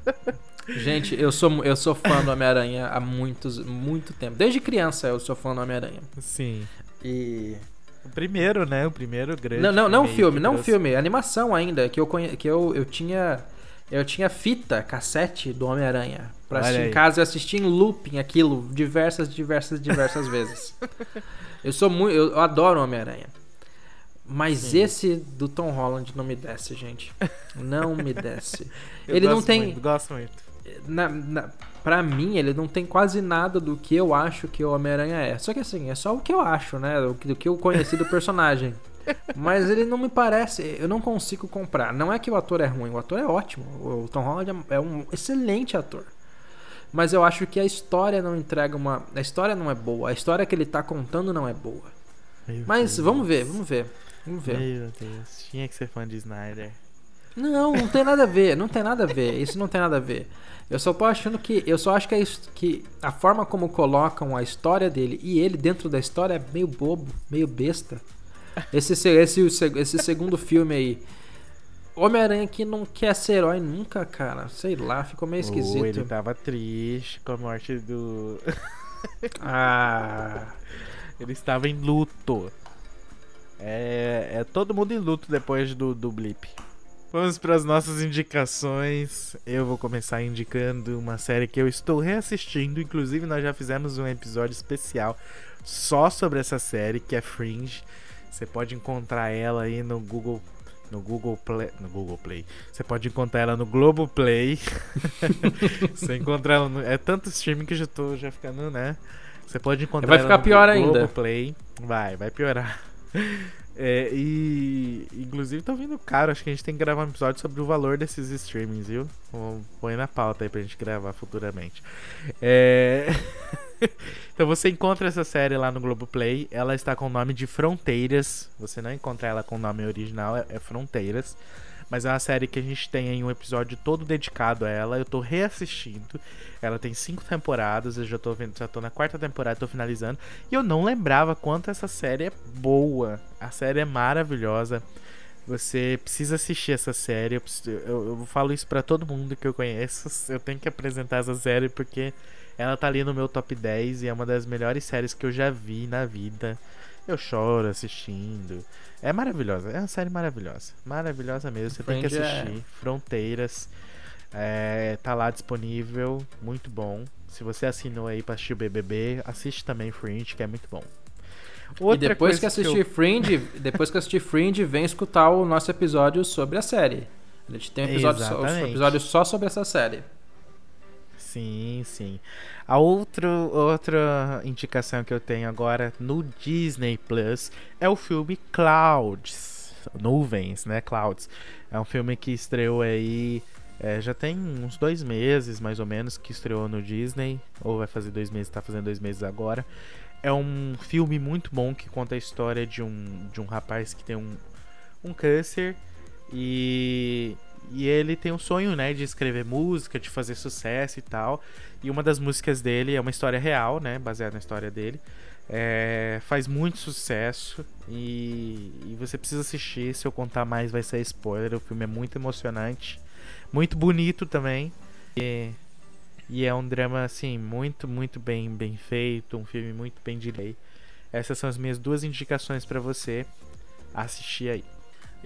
[LAUGHS] Gente, eu sou, eu sou fã do Homem-Aranha há muitos, muito tempo. Desde criança eu sou fã do Homem-Aranha. Sim. E. O primeiro, né? O primeiro grande. Não, não, não filme, não trouxe- filme, animação ainda, que eu conhe... que eu, eu tinha eu tinha fita, cassete do Homem-Aranha pra Olha assistir em aí. casa e assistir em looping aquilo diversas, diversas, diversas [LAUGHS] vezes. Eu sou muito, eu, eu adoro Homem-Aranha. Mas esse do Tom Holland não me desce, gente. Não me desce. [LAUGHS] Eu ele não gosto tem Muito, gosto muito. na, na, pra mim, ele não tem quase nada do que eu acho que o Homem-Aranha é. Só que assim, é só o que eu acho, né? Do que, do que eu conheci do personagem. [LAUGHS] Mas ele não me parece. Eu não consigo comprar. Não é que o ator é ruim, o ator é ótimo. O Tom Holland é é um excelente ator. Mas eu acho que a história não entrega uma. A história não é boa. A história que ele tá contando não é boa. Meu Mas Deus. vamos ver, vamos ver. Vamos ver. Meu Deus. Tinha que ser fã de Snyder. Não, não tem nada a ver, não tem nada a ver. Isso não tem nada a ver. Eu só tô achando que. Eu só acho que, é isso, que a forma como colocam a história dele e ele dentro da história é meio bobo, meio besta. Esse, se- esse, esse segundo filme aí. Homem-Aranha que não quer ser herói nunca, cara. Sei lá, ficou meio Oh, esquisito. ele tava triste com a morte do. [LAUGHS] Ah. Ele estava em luto. É, é todo mundo em luto depois do, do blip. Vamos para as nossas indicações. Eu vou começar indicando uma série que eu estou reassistindo. Inclusive, nós já fizemos um episódio especial só sobre essa série, que é Fringe. Você pode encontrar ela aí no Google. No Google Play. No Google Play. Você pode encontrar ela no Globoplay. [LAUGHS] Você encontra ela no. É tanto streaming que eu já tô já ficando, né? Você pode encontrar Vai ela ficar no pior ainda. Globoplay. Vai, vai piorar. É, e inclusive tá vindo caro, acho que a gente tem que gravar um episódio sobre o valor desses streamings, viu? Põe na pauta aí pra gente gravar futuramente. É... [LAUGHS] então você encontra essa série lá no Globoplay, ela está com o nome de Fronteiras. Você não encontra ela com o nome original, é, é Fronteiras. Mas é uma série que a gente tem aí um episódio todo dedicado a ela. Eu tô reassistindo. Ela tem cinco temporadas. Eu já tô vendo, já tô na quarta temporada, tô finalizando. E eu não lembrava quanto essa série é boa. A série é maravilhosa. Você precisa assistir essa série. Eu, eu- eu falo isso pra todo mundo que eu conheço. Eu tenho que apresentar essa série porque ela tá ali no meu top 10 e é uma das melhores séries que eu já vi na vida. Eu choro assistindo. É maravilhosa, é uma série maravilhosa. Maravilhosa mesmo, você tem que Fringe é- assistir. Fronteiras. É, tá lá disponível, muito bom. Se você assinou aí pra assistir o BBB, assiste também Fringe, que é muito bom. E depois que assistir eu- Fringe, depois que assistir Fringe, vem escutar o nosso episódio sobre a série. A gente tem um episódio, só, um episódio só sobre essa série. Sim, sim. A outro, outra indicação que eu tenho agora no Disney Plus é o filme Clouds. Nuvens, né? Clouds. É um filme que estreou aí. é, já tem uns dois meses, mais ou menos, que estreou no Disney. Ou vai fazer dois meses, tá fazendo dois meses agora. É um filme muito bom que conta a história de um, de um rapaz que tem um, um câncer e, e ele tem um sonho, né, de escrever música, de fazer sucesso e tal. E uma das músicas dele é uma história real, né, baseada na história dele. É, faz muito sucesso e, e você precisa assistir. Se eu contar mais, vai ser spoiler. O filme é muito emocionante, muito bonito também. E, e é um drama assim muito, muito bem, bem feito, um filme muito bem direito. Essas são as minhas duas indicações pra você assistir aí.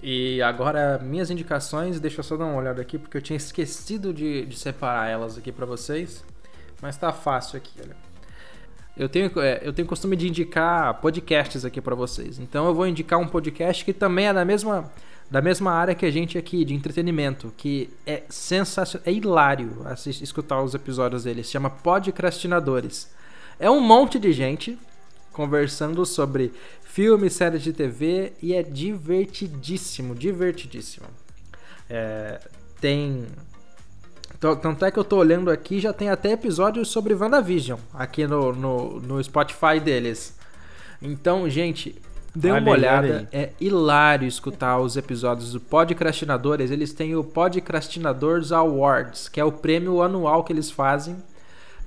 E agora, minhas indicações, deixa eu só dar uma olhada aqui, porque eu tinha esquecido de, de separar elas aqui pra vocês. Mas tá fácil aqui, olha. Eu tenho, é, eu tenho costume de indicar podcasts aqui pra vocês. Então eu vou indicar um podcast que também é da mesma, da mesma área que a gente aqui, de entretenimento, que é sensacional, é hilário assistir, escutar os episódios dele. Se chama Podcrastinadores. É um monte de gente conversando sobre filmes, séries de TV e é divertidíssimo, divertidíssimo. É, tem. Tanto é que eu tô olhando aqui, já tem até episódios sobre WandaVision aqui no, no, no Spotify deles. Então, gente, dê Olha uma aí, olha olhada. É hilário escutar os episódios do Podcrastinadores. Eles têm o Podcrastinadores Awards, que é o prêmio anual que eles fazem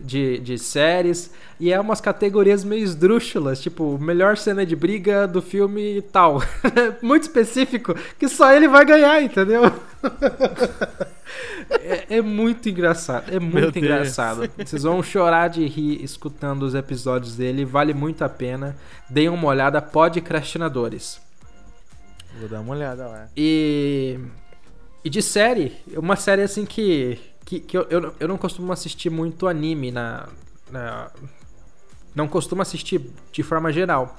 de, de séries. E é umas categorias meio esdrúxulas, tipo, melhor cena de briga do filme tal. [LAUGHS] Muito específico, que só ele vai ganhar, entendeu? [LAUGHS] é, é muito engraçado, é muito engraçado. Vocês vão chorar de rir escutando os episódios dele, vale muito a pena. Deem uma olhada, Podcrastinadores. Vou dar uma olhada lá. E, e de série, uma série assim que, que, que eu, eu, eu não costumo assistir muito anime na, na. Não costumo assistir de forma geral.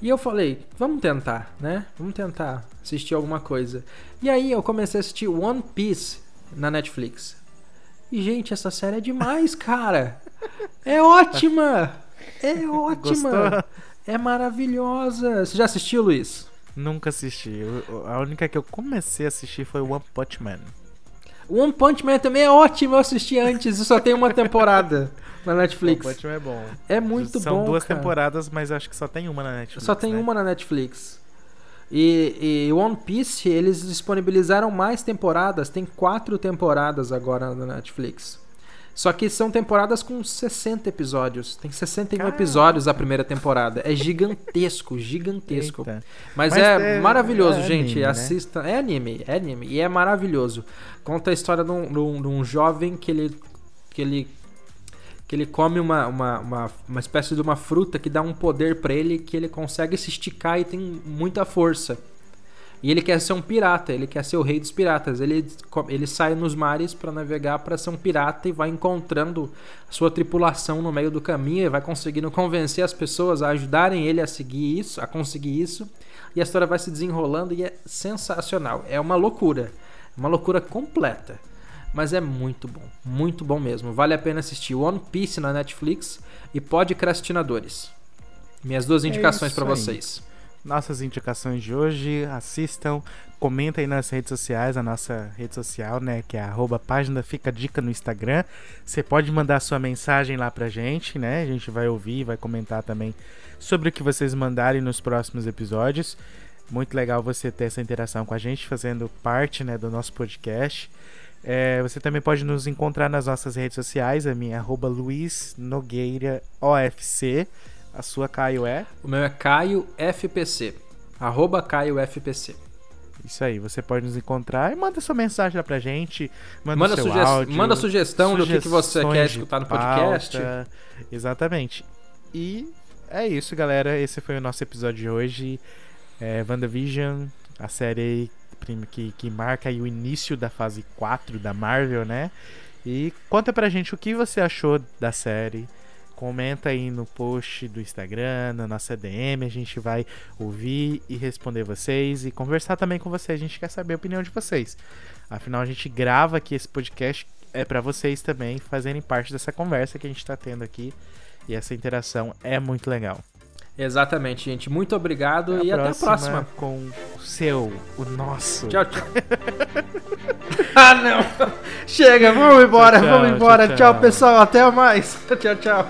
E eu falei, vamos tentar, né? Vamos tentar assistir alguma coisa. E aí eu comecei a assistir One Piece na Netflix. E, gente, essa série é demais, [LAUGHS] cara! É ótima! É [LAUGHS] ótima! Gostou? É maravilhosa! Você já assistiu, Luiz? Nunca assisti. A única que eu comecei a assistir foi One Punch Man. One Punch Man também é ótimo, eu assisti antes e só tem uma temporada [LAUGHS] na Netflix. One Punch Man é bom. É muito São bom. duas cara. temporadas, mas acho que só tem uma na Netflix. Só tem né? uma na Netflix. E, e One Piece, eles disponibilizaram mais temporadas, tem quatro temporadas agora na Netflix. Só que são temporadas com 60 episódios. Tem 61 Caramba. episódios a primeira temporada. É gigantesco, gigantesco. Mas, Mas é, é- maravilhoso, é gente. anime, né? Assista. É anime, é anime. E é maravilhoso. Conta a história de um, de um- de um jovem que ele. que ele. Que ele come uma, uma, uma, uma espécie de uma fruta que dá um poder pra ele que ele consegue se esticar e tem muita força. E ele quer ser um pirata, ele quer ser o rei dos piratas. Ele, ele sai nos mares pra navegar pra ser um pirata e vai encontrando sua tripulação no meio do caminho e vai conseguindo convencer as pessoas a ajudarem ele a seguir isso, a conseguir isso. E a história vai se desenrolando e é sensacional. É uma loucura, uma loucura completa. Mas é muito bom, muito bom mesmo. Vale a pena assistir One Piece na Netflix e Podcrastinadores. Minhas duas indicações isso pra aí. vocês. Nossas indicações de hoje, assistam, comentem nas redes sociais, a nossa rede social, né, que é a arroba página Fica Dica no Instagram. Você pode mandar sua mensagem lá pra gente, né? A gente vai ouvir, vai comentar também sobre o que vocês mandarem nos próximos episódios. Muito legal você ter essa interação com a gente, fazendo parte, né, do nosso podcast. É, você também pode nos encontrar nas nossas redes sociais, a minha é arroba Luiz Nogueira OFC. A sua Caio é? O meu é Caio FPC. Arroba Caio FPC. Isso aí, você pode nos encontrar e manda sua mensagem lá pra gente. Manda, Manda, suge- áudio, manda sugestão do que, que você quer escutar no podcast. pauta. Exatamente. E é isso, galera. Esse foi o nosso episódio de hoje. É, WandaVision, a série que, que marca o início da fase 4 da Marvel, né? E conta pra gente o que você achou da série. Comenta aí no post do Instagram, na nossa DM, a gente vai ouvir e responder vocês e conversar também com vocês. A gente quer saber a opinião de vocês. Afinal, a gente grava aqui esse podcast é para vocês também fazerem parte dessa conversa que a gente tá tendo aqui. E essa interação é muito legal. Exatamente, gente. Muito obrigado e até a próxima. Com o seu, o nosso. Tchau, tchau. [LAUGHS] ah, não. Chega, vamos embora, Tchau, vamos embora. tchau, tchau, tchau. pessoal. Até mais. tchau, tchau.